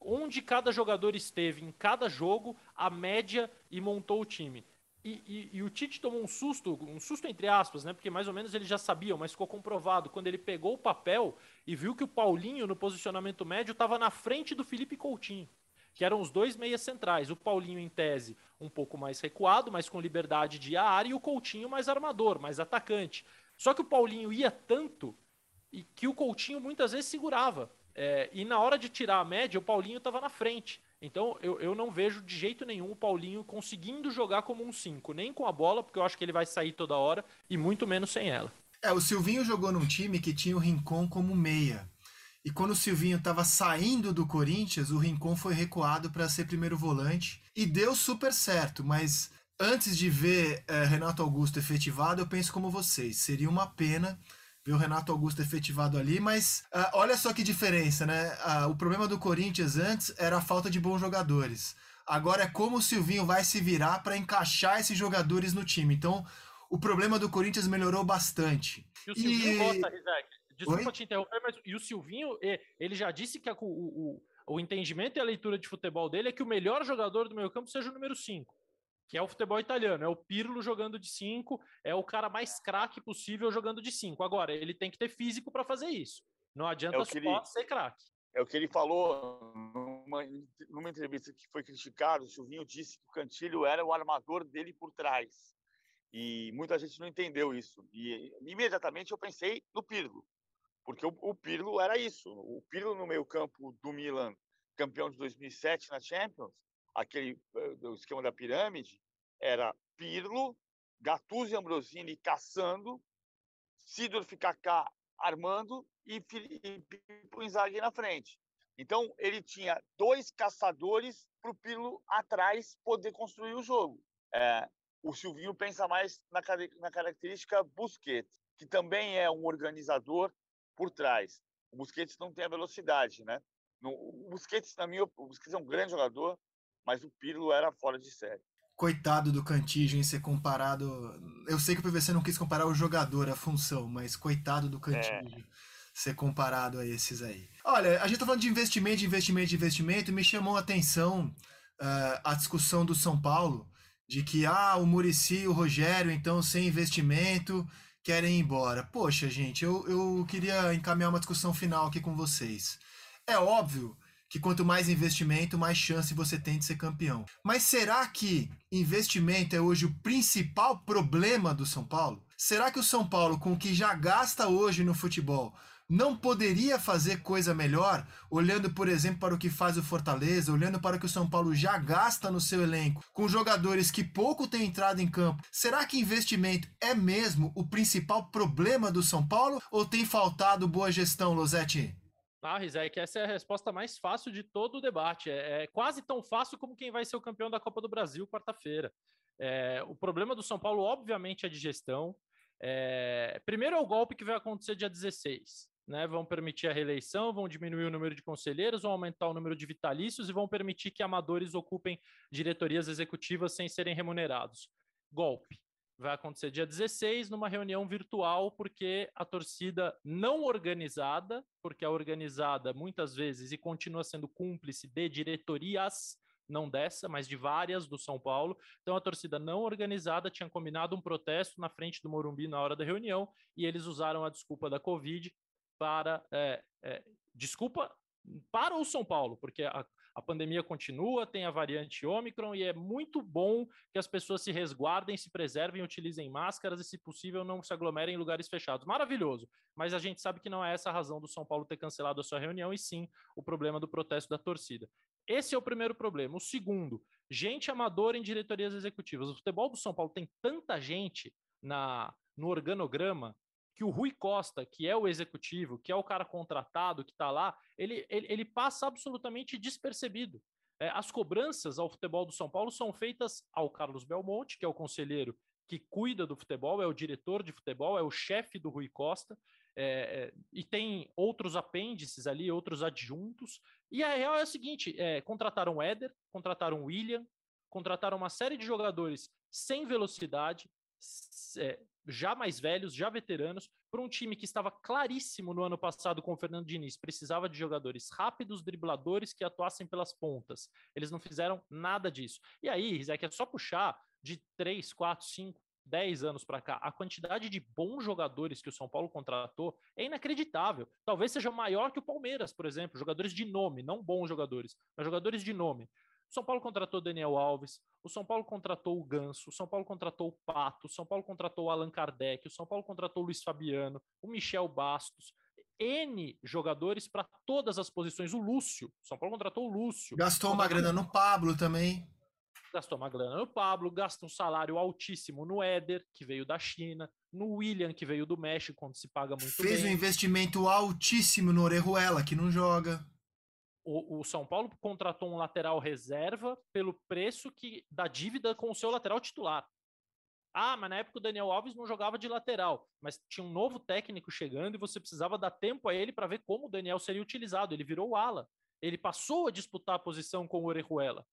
onde cada jogador esteve em cada jogo, a média e montou o time. E, e, e, o Tite tomou um susto, um susto entre aspas, né? Porque mais ou menos eles já sabiam, mas ficou comprovado quando ele pegou o papel e viu que o Paulinho no posicionamento médio estava na frente do Felipe Coutinho que eram os dois meias centrais. O Paulinho, em tese, um pouco mais recuado, mas com liberdade de área, e o Coutinho mais armador, mais atacante. Só que o Paulinho ia tanto e que o Coutinho muitas vezes segurava. É, e na hora de tirar a média, o Paulinho estava na frente. Então eu, eu não vejo de jeito nenhum o Paulinho conseguindo jogar como um 5, nem com a bola, porque eu acho que ele vai sair toda hora, e muito menos sem ela. É, o Silvinho jogou num time que tinha o Rincon como meia. E quando o Silvinho estava saindo do Corinthians, o Rincon foi recuado para ser primeiro volante e deu super certo, mas antes de ver é, Renato Augusto efetivado, eu penso como vocês, seria uma pena ver o Renato Augusto efetivado ali, mas uh, olha só que diferença, né? Uh, o problema do Corinthians antes era a falta de bons jogadores. Agora é como o Silvinho vai se virar para encaixar esses jogadores no time. Então, o problema do Corinthians melhorou bastante. E o Silvinho e... gosta, Rizek, Desculpa Oi? te interromper, mas e o Silvinho, ele já disse que a, o, o, o entendimento e a leitura de futebol dele é que o melhor jogador do meio campo seja o número 5 que é o futebol italiano, é o Pirlo jogando de 5, é o cara mais craque possível jogando de 5. Agora, ele tem que ter físico para fazer isso. Não adianta é só ele, ser craque. É o que ele falou numa, numa, entrevista que foi criticado, o Silvinho disse que o Cantilho era o armador dele por trás. E muita gente não entendeu isso. E imediatamente eu pensei no Pirlo. Porque o, o Pirlo era isso. O Pirlo no meio campo do Milan, campeão de 2007 na Champions, aquele uh, o esquema da pirâmide, era Pirlo, Gattuso e Ambrosini caçando, Sidorf Kaká armando e Felipe Inzaghi na frente. Então, ele tinha dois caçadores para o Pirlo atrás poder construir o jogo. É, o Silvinho pensa mais na, na característica Busquets, que também é um organizador, por trás. O Busquets não tem a velocidade, né? O Busquets, na minha o Busquets é um grande jogador, mas o Pirlo era fora de série. Coitado do Cantígio em ser comparado. Eu sei que o PVC não quis comparar o jogador, a função, mas coitado do Cantígio. É. Ser comparado a esses aí. Olha, a gente tá falando de investimento, investimento, investimento. Me chamou a atenção uh, a discussão do São Paulo de que ah, o Murici e o Rogério, então, sem investimento, querem ir embora. Poxa, gente, eu, eu queria encaminhar uma discussão final aqui com vocês. É óbvio que quanto mais investimento, mais chance você tem de ser campeão. Mas será que investimento é hoje o principal problema do São Paulo? Será que o São Paulo, com o que já gasta hoje no futebol, não poderia fazer coisa melhor, olhando, por exemplo, para o que faz o Fortaleza, olhando para o que o São Paulo já gasta no seu elenco, com jogadores que pouco têm entrado em campo? Será que investimento é mesmo o principal problema do São Paulo ou tem faltado boa gestão, Losetti? Ah, Rizek, essa é a resposta mais fácil de todo o debate. É, é, quase tão fácil como quem vai ser o campeão da Copa do Brasil quarta-feira. É, o problema do São Paulo, obviamente, é de gestão. É, primeiro é o golpe que vai acontecer dia 16 né, vão permitir a reeleição, vão diminuir o número de conselheiros, vão aumentar o número de vitalícios e vão permitir que amadores ocupem diretorias executivas sem serem remunerados. Golpe. Vai acontecer dia 16, numa reunião virtual, porque a torcida não organizada, porque a organizada muitas vezes e continua sendo cúmplice de diretorias, não dessa, mas de várias do São Paulo. Então a torcida não organizada tinha combinado um protesto na frente do Morumbi na hora da reunião e eles usaram a desculpa da Covid para é, é, desculpa para o São Paulo, porque a, a pandemia continua, tem a variante Ômicron e é muito bom que as pessoas se resguardem, se preservem, utilizem máscaras e, se possível, não se aglomerem em lugares fechados. Maravilhoso, mas a gente sabe que não é essa a razão do São Paulo ter cancelado a sua reunião e sim o problema do protesto da torcida. Esse é o primeiro problema. O segundo, gente amadora em diretorias executivas. O futebol do São Paulo tem tanta gente na no organograma que o Rui Costa, que é o executivo, que é o cara contratado, que está lá, ele, ele, ele, passa absolutamente despercebido. É, as cobranças ao futebol do São Paulo são feitas ao Carlos Belmonte, que é o conselheiro que cuida do futebol, é o diretor de futebol, é o chefe do Rui Costa, é, é, e tem outros apêndices ali, outros adjuntos. E a real é a seguinte: é, contrataram o Éder, contrataram o William, contrataram uma série de jogadores sem velocidade, é, já mais velhos, já veteranos, para um time que estava claríssimo no ano passado com o Fernando Diniz, precisava de jogadores rápidos, dribladores que atuassem pelas pontas. Eles não fizeram nada disso. E aí, Rizek, é só puxar de 3, 4, 5, 10 anos para cá, a quantidade de bons jogadores que o São Paulo contratou é inacreditável. Talvez seja maior que o Palmeiras, por exemplo, jogadores de nome, não bons jogadores, mas jogadores de nome. O São Paulo contratou Daniel Alves, o São Paulo contratou o Ganso, o São Paulo contratou o Pato, o São Paulo contratou o Allan Kardec, o São Paulo contratou o Luiz Fabiano, o Michel Bastos, N jogadores para todas as posições. O Lúcio, o São Paulo contratou o Lúcio. Gastou uma grana no Pablo também. Gastou uma grana no Pablo, gasta um salário altíssimo no Éder, que veio da China, no William, que veio do México, onde se paga muito Fez bem. Fez um investimento altíssimo no Orejuela, que não joga o, o, São Paulo contratou um lateral reserva pelo preço que da dívida com o seu lateral titular. Ah, mas na época o Daniel Alves não jogava de lateral, mas tinha um novo técnico chegando e você precisava dar tempo a ele para ver como o Daniel seria utilizado. Ele virou ala. Ele passou a disputar a posição com o Orejuela.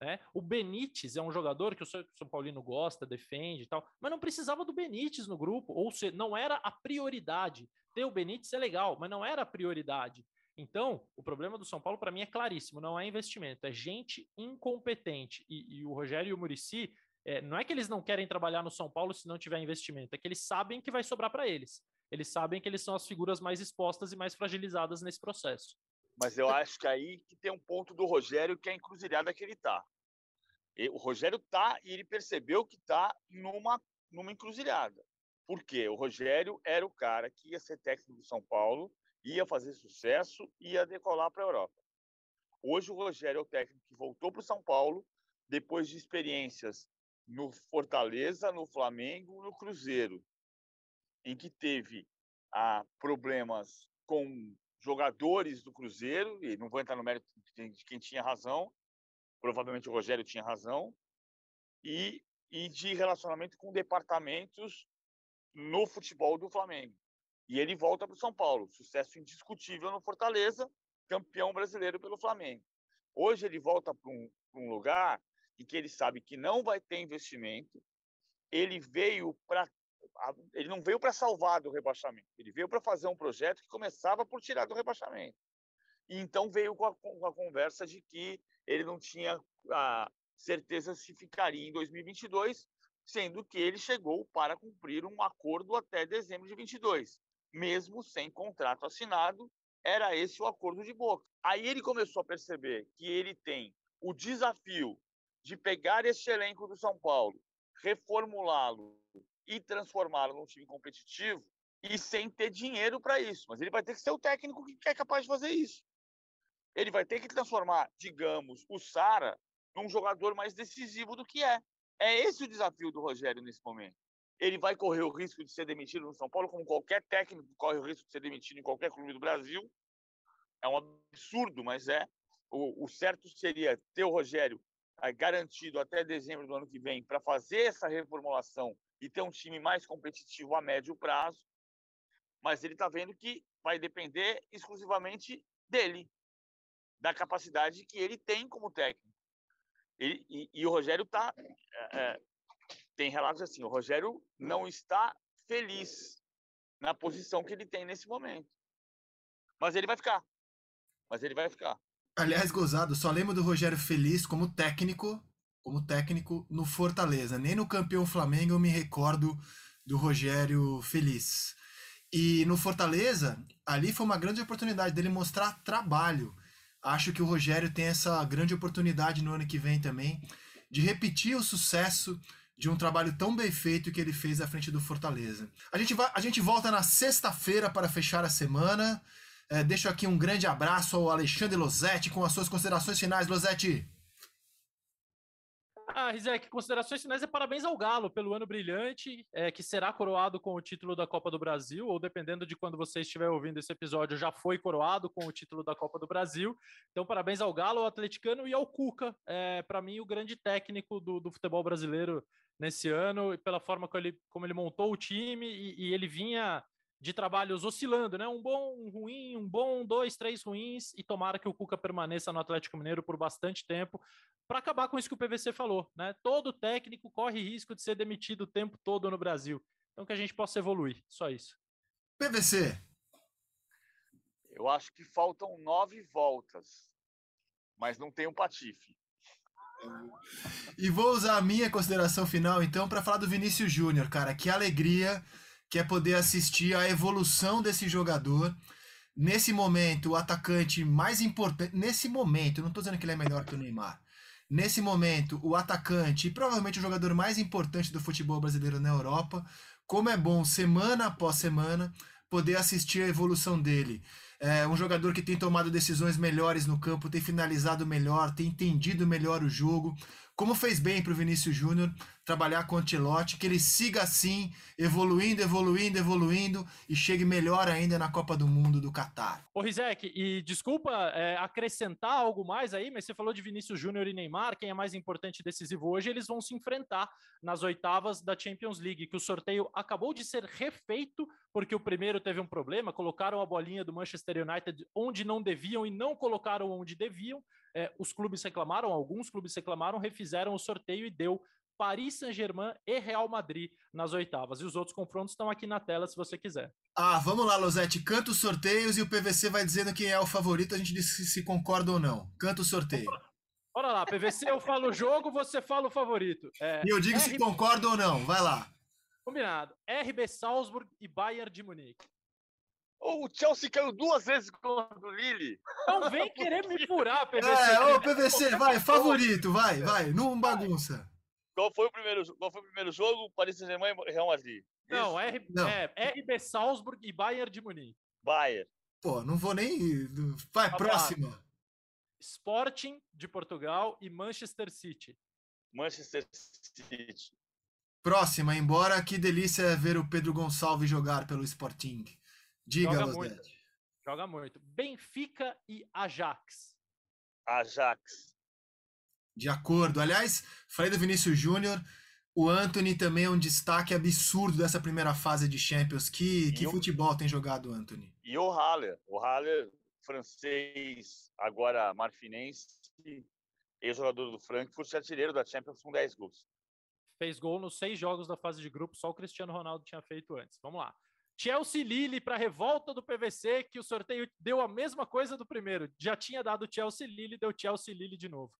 Né? O Benítez é um jogador que o São Paulino gosta, defende e tal, mas não precisava do Benítez no grupo, ou seja, não era a prioridade. Ter o Benítez é legal, mas não era a prioridade. Então, o problema do São Paulo, para mim, é claríssimo: não é investimento, é gente incompetente. E, e o Rogério e o Murici, é, não é que eles não querem trabalhar no São Paulo se não tiver investimento, é que eles sabem que vai sobrar para eles. Eles sabem que eles são as figuras mais expostas e mais fragilizadas nesse processo. Mas eu acho que aí que tem um ponto do Rogério que é a encruzilhada que ele está. O Rogério tá e ele percebeu que está numa, numa encruzilhada. Por quê? O Rogério era o cara que ia ser técnico do São Paulo ia fazer sucesso, ia decolar para a Europa. Hoje o Rogério é o técnico que voltou para o São Paulo depois de experiências no Fortaleza, no Flamengo, no Cruzeiro, em que teve ah, problemas com jogadores do Cruzeiro, e não vou entrar no mérito de quem tinha razão, provavelmente o Rogério tinha razão, e, e de relacionamento com departamentos no futebol do Flamengo. E ele volta para o São Paulo. Sucesso indiscutível no Fortaleza, campeão brasileiro pelo Flamengo. Hoje ele volta para um, um lugar em que ele sabe que não vai ter investimento. Ele veio para ele não veio para salvar do rebaixamento, ele veio para fazer um projeto que começava por tirar do rebaixamento. E então veio com a, com a conversa de que ele não tinha a certeza se ficaria em 2022, sendo que ele chegou para cumprir um acordo até dezembro de 22 mesmo sem contrato assinado, era esse o acordo de boca. Aí ele começou a perceber que ele tem o desafio de pegar esse elenco do São Paulo, reformulá-lo e transformá-lo num time competitivo e sem ter dinheiro para isso. Mas ele vai ter que ser o técnico que é capaz de fazer isso. Ele vai ter que transformar, digamos, o Sara num jogador mais decisivo do que é. É esse o desafio do Rogério nesse momento ele vai correr o risco de ser demitido no São Paulo, como qualquer técnico corre o risco de ser demitido em qualquer clube do Brasil. É um absurdo, mas é. O, o certo seria ter o Rogério é, garantido até dezembro do ano que vem para fazer essa reformulação e ter um time mais competitivo a médio prazo. Mas ele está vendo que vai depender exclusivamente dele, da capacidade que ele tem como técnico. Ele, e, e, o Rogério está é, é tem relatos assim, o Rogério não está feliz na posição que ele tem nesse momento. Mas ele vai ficar. Mas ele vai ficar. Aliás, gozado, só lembro do Rogério feliz como técnico, como técnico no Fortaleza. Nem no campeão Flamengo eu me recordo do Rogério feliz. E no Fortaleza, ali foi uma grande oportunidade dele mostrar trabalho. Acho que o Rogério tem essa grande oportunidade no ano que vem também de repetir o sucesso de um trabalho tão bem feito que ele fez à frente do Fortaleza. A gente, a gente volta na sexta-feira para fechar a semana. É, deixo aqui um grande abraço ao Alexandre Losetti com as suas considerações finais, Losetti. Ah, Rizek, considerações finais é parabéns ao Galo pelo ano brilhante, é, que será coroado com o título da Copa do Brasil, ou dependendo de quando você estiver ouvindo esse episódio, já foi coroado com o título da Copa do Brasil. Então, parabéns ao Galo, ao atleticano e ao Cuca, é, para mim, o grande técnico do, do, futebol brasileiro nesse ano, e pela forma como ele, como ele montou o time, e, e ele vinha de trabalhos oscilando, né? Um bom, um ruim, um bom, dois, três ruins, e tomara que o Cuca permaneça no Atlético Mineiro por bastante tempo, para acabar com isso que o PVC falou, né? Todo técnico corre risco de ser demitido o tempo todo no Brasil. Então que a gente possa evoluir, só isso. PVC. Eu acho que faltam nove voltas, mas não tem um patife. E vou usar a minha consideração final, então, para falar do Vinícius Júnior, cara. Que alegria que é poder assistir a evolução desse jogador. Nesse momento, o atacante mais importante. Nesse momento, não estou dizendo que ele é melhor que o Neymar. Nesse momento, o atacante e provavelmente o jogador mais importante do futebol brasileiro na Europa. Como é bom, semana após semana, poder assistir a evolução dele. É um jogador que tem tomado decisões melhores no campo, tem finalizado melhor, tem entendido melhor o jogo. Como fez bem para o Vinícius Júnior trabalhar com o Ancelotti, que ele siga assim, evoluindo, evoluindo, evoluindo e chegue melhor ainda na Copa do Mundo do Catar. Ô Rizek, e desculpa é, acrescentar algo mais aí, mas você falou de Vinícius Júnior e Neymar, quem é mais importante e decisivo hoje, eles vão se enfrentar nas oitavas da Champions League, que o sorteio acabou de ser refeito, porque o primeiro teve um problema, colocaram a bolinha do Manchester United onde não deviam e não colocaram onde deviam, é, os clubes reclamaram, alguns clubes reclamaram, refizeram o sorteio e deu Paris Saint-Germain e Real Madrid nas oitavas. E os outros confrontos estão aqui na tela se você quiser. Ah, vamos lá, Losete. Canta os sorteios e o PVC vai dizendo quem é o favorito. A gente diz se concorda ou não. Canta o sorteio. Bora lá, PVC, eu falo o jogo, você fala o favorito. É, e eu digo RB... se concorda ou não. Vai lá. Combinado. RB Salzburg e Bayern de Munique. O Chelsea caiu duas vezes contra o Lille. Não vem querer me furar, PVC. *laughs* É, ô PVC, vai, favorito, vai, vai, não bagunça. Qual foi o primeiro, qual foi o primeiro jogo? Paris Saint-Germain e Real Madrid. Não, R, não. É, RB Salzburg e Bayern de Munique. Bayern. Pô, não vou nem. Vai, próxima. Sporting de Portugal e Manchester City. Manchester City. Próxima, embora que delícia ver o Pedro Gonçalves jogar pelo Sporting. Diga, Joga muito. Joga muito. Benfica e Ajax. Ajax. De acordo. Aliás, falei do Vinícius Júnior. O Anthony também é um destaque absurdo dessa primeira fase de Champions. Que, que o... futebol tem jogado, Anthony? E o Haller. O Haller, francês, agora marfinense, ex-jogador do Frankfurt, artilheiro da Champions com 10 gols. Fez gol nos seis jogos da fase de grupo, só o Cristiano Ronaldo tinha feito antes. Vamos lá. Chelsea Lille para revolta do PVC, que o sorteio deu a mesma coisa do primeiro. Já tinha dado Chelsea Lille, deu Chelsea Lille de novo.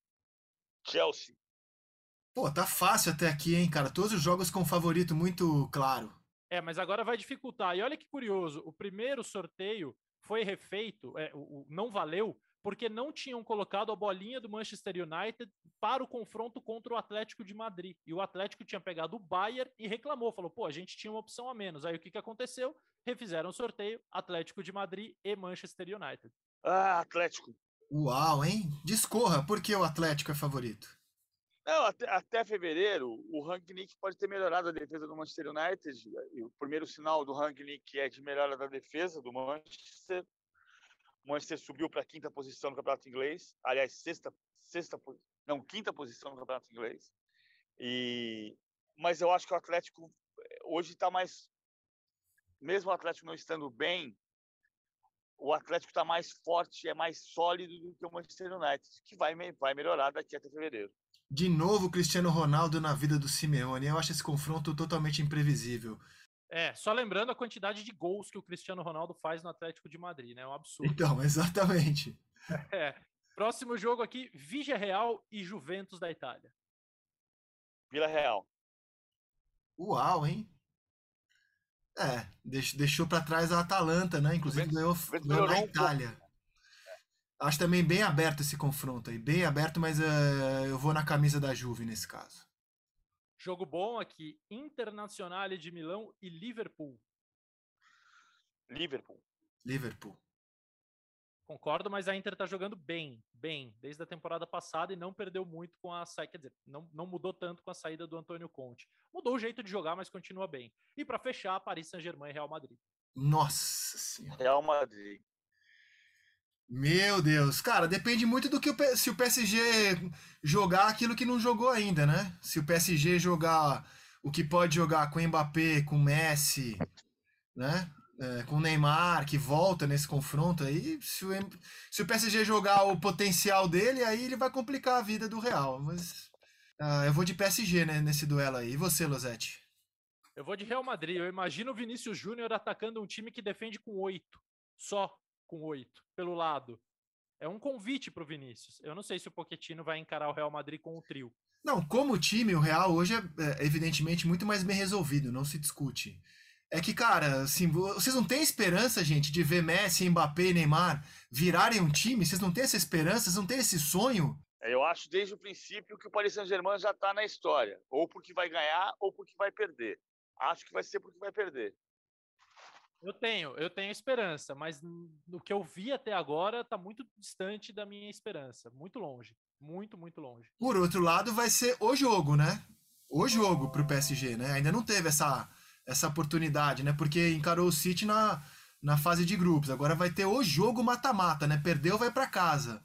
Chelsea. Pô, tá fácil até aqui, hein, cara? Todos os jogos com favorito muito claro. É, mas agora vai dificultar. E olha que curioso, o primeiro sorteio foi refeito, é, o, o não valeu, porque não tinham colocado a bolinha do Manchester United para o confronto contra o Atlético de Madrid. E o Atlético tinha pegado o Bayern e reclamou, falou: pô, a gente tinha uma opção a menos. Aí o que, que aconteceu? Refizeram o sorteio: Atlético de Madrid e Manchester United. Ah, Atlético. Uau, hein? Discorra, por que o Atlético é favorito? Não, até, até fevereiro, o Rangnick pode ter melhorado a defesa do Manchester United. o primeiro sinal do Rangnick é de melhora da defesa do Manchester. Manchester subiu para a quinta posição no campeonato inglês. Aliás, sexta, sexta, não, quinta posição no campeonato inglês. E, mas eu acho que o Atlético eh, hoje está mais. Mesmo o Atlético não estando bem, o Atlético está mais forte, é mais sólido do que o Manchester United, que vai, vai melhorar daqui até fevereiro. De novo, Cristiano Ronaldo na vida do Simeone. Eu acho esse confronto totalmente imprevisível. É, só lembrando a quantidade de gols que o Cristiano Ronaldo faz no Atlético de Madrid, né? É um absurdo. Então, *laughs* exatamente. *laughs* É. Próximo jogo aqui, Vigia Real e Juventus da Itália. Vila Real. Uau, hein? É, deixou para trás a Atalanta, né? Inclusive ganhou, ganhou na Itália. Acho também bem aberto esse confronto aí, bem aberto, mas uh, eu vou na camisa da Juve nesse caso. Jogo bom aqui, Internacional de Milão e Liverpool. Liverpool. Liverpool. Concordo, mas a Inter tá jogando bem, bem, desde a temporada passada e não perdeu muito com a saída, quer dizer, não, não mudou tanto com a saída do Antônio Conte. Mudou o jeito de jogar, mas continua bem. E para fechar, Paris Saint-Germain e Real Madrid. Nossa senhora. Real Madrid. Meu Deus, cara, depende muito do que o, se o PSG jogar aquilo que não jogou ainda, né? Se o PSG jogar o que pode jogar com Mbappé, com Messi, né? é, com Neymar, que volta nesse confronto aí, se o, se o PSG jogar o potencial dele, aí ele vai complicar a vida do Real. Mas uh, eu vou de PSG né, nesse duelo aí. E você, Losete? Eu vou de Real Madrid. Eu imagino o Vinícius Júnior atacando um time que defende com oito. Só com oito, pelo lado. É um convite para o Vinícius. Eu não sei se o Pochettino vai encarar o Real Madrid com o trio. Não, como time, o Real hoje é, é evidentemente muito mais bem resolvido, não se discute. É que, cara, assim, vocês não têm esperança, gente, de ver Messi, Mbappé e Neymar virarem um time? Vocês não têm essa esperança? Vocês não têm esse sonho? É, eu acho desde o princípio que o Paris Saint-Germain já está na história. Ou porque vai ganhar, ou porque vai perder. Acho que vai ser porque vai perder. Eu tenho, eu tenho esperança, mas o que eu vi até agora está muito distante da minha esperança. Muito longe. Muito, muito longe. Por outro lado, vai ser o jogo, né? O jogo para o PSG, né? Ainda não teve essa essa oportunidade, né? Porque encarou o City na, na fase de grupos. Agora vai ter o jogo mata-mata, né? Perdeu, vai para casa.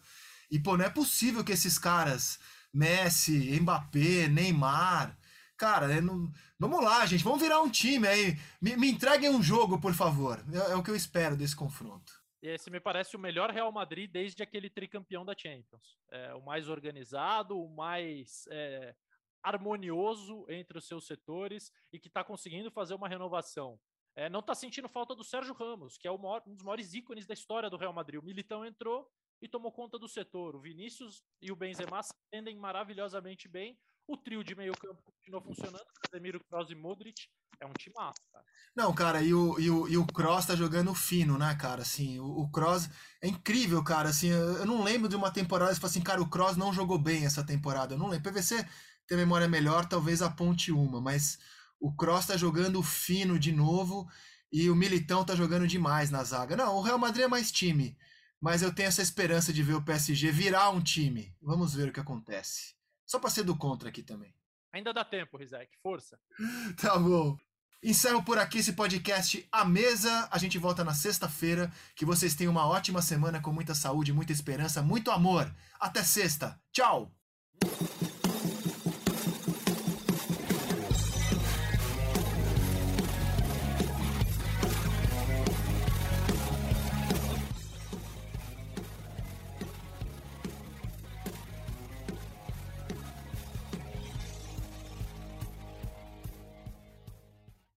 E, pô, não é possível que esses caras, Messi, Mbappé, Neymar. Cara, não... vamos lá, gente, vamos virar um time aí. Me, me entreguem um jogo, por favor. É, é, o que eu espero desse confronto. Esse me parece o melhor Real Madrid desde aquele tricampeão da Champions. É, o mais organizado, o mais é, harmonioso entre os seus setores e que está conseguindo fazer uma renovação. É, não está sentindo falta do Sérgio Ramos, que é maior, um dos maiores ícones da história do Real Madrid. O Militão entrou e tomou conta do setor. O Vinícius e o Benzema se entendem maravilhosamente bem. O trio de meio campo continuou funcionando. Casemiro, Kroos e Modric. É um time massa. Não, cara, e o, e o, e o Kroos tá jogando fino, né, cara? Assim, o, o Kroos é incrível, cara. Assim, eu, não lembro de uma temporada que você assim, cara, o Kroos não jogou bem essa temporada. Eu não lembro. PVC tem memória melhor, talvez aponte uma, mas o Cross tá jogando fino de novo e o Militão tá jogando demais na zaga. Não, o Real Madrid é mais time, mas eu tenho essa esperança de ver o PSG virar um time. Vamos ver o que acontece. Só para ser do contra aqui também. Ainda dá tempo, Rizek, força. *laughs* tá bom. Encerro por aqui esse podcast à mesa. A gente volta na sexta-feira. Que vocês tenham uma ótima semana com muita saúde, muita esperança, muito amor. Até sexta. Tchau!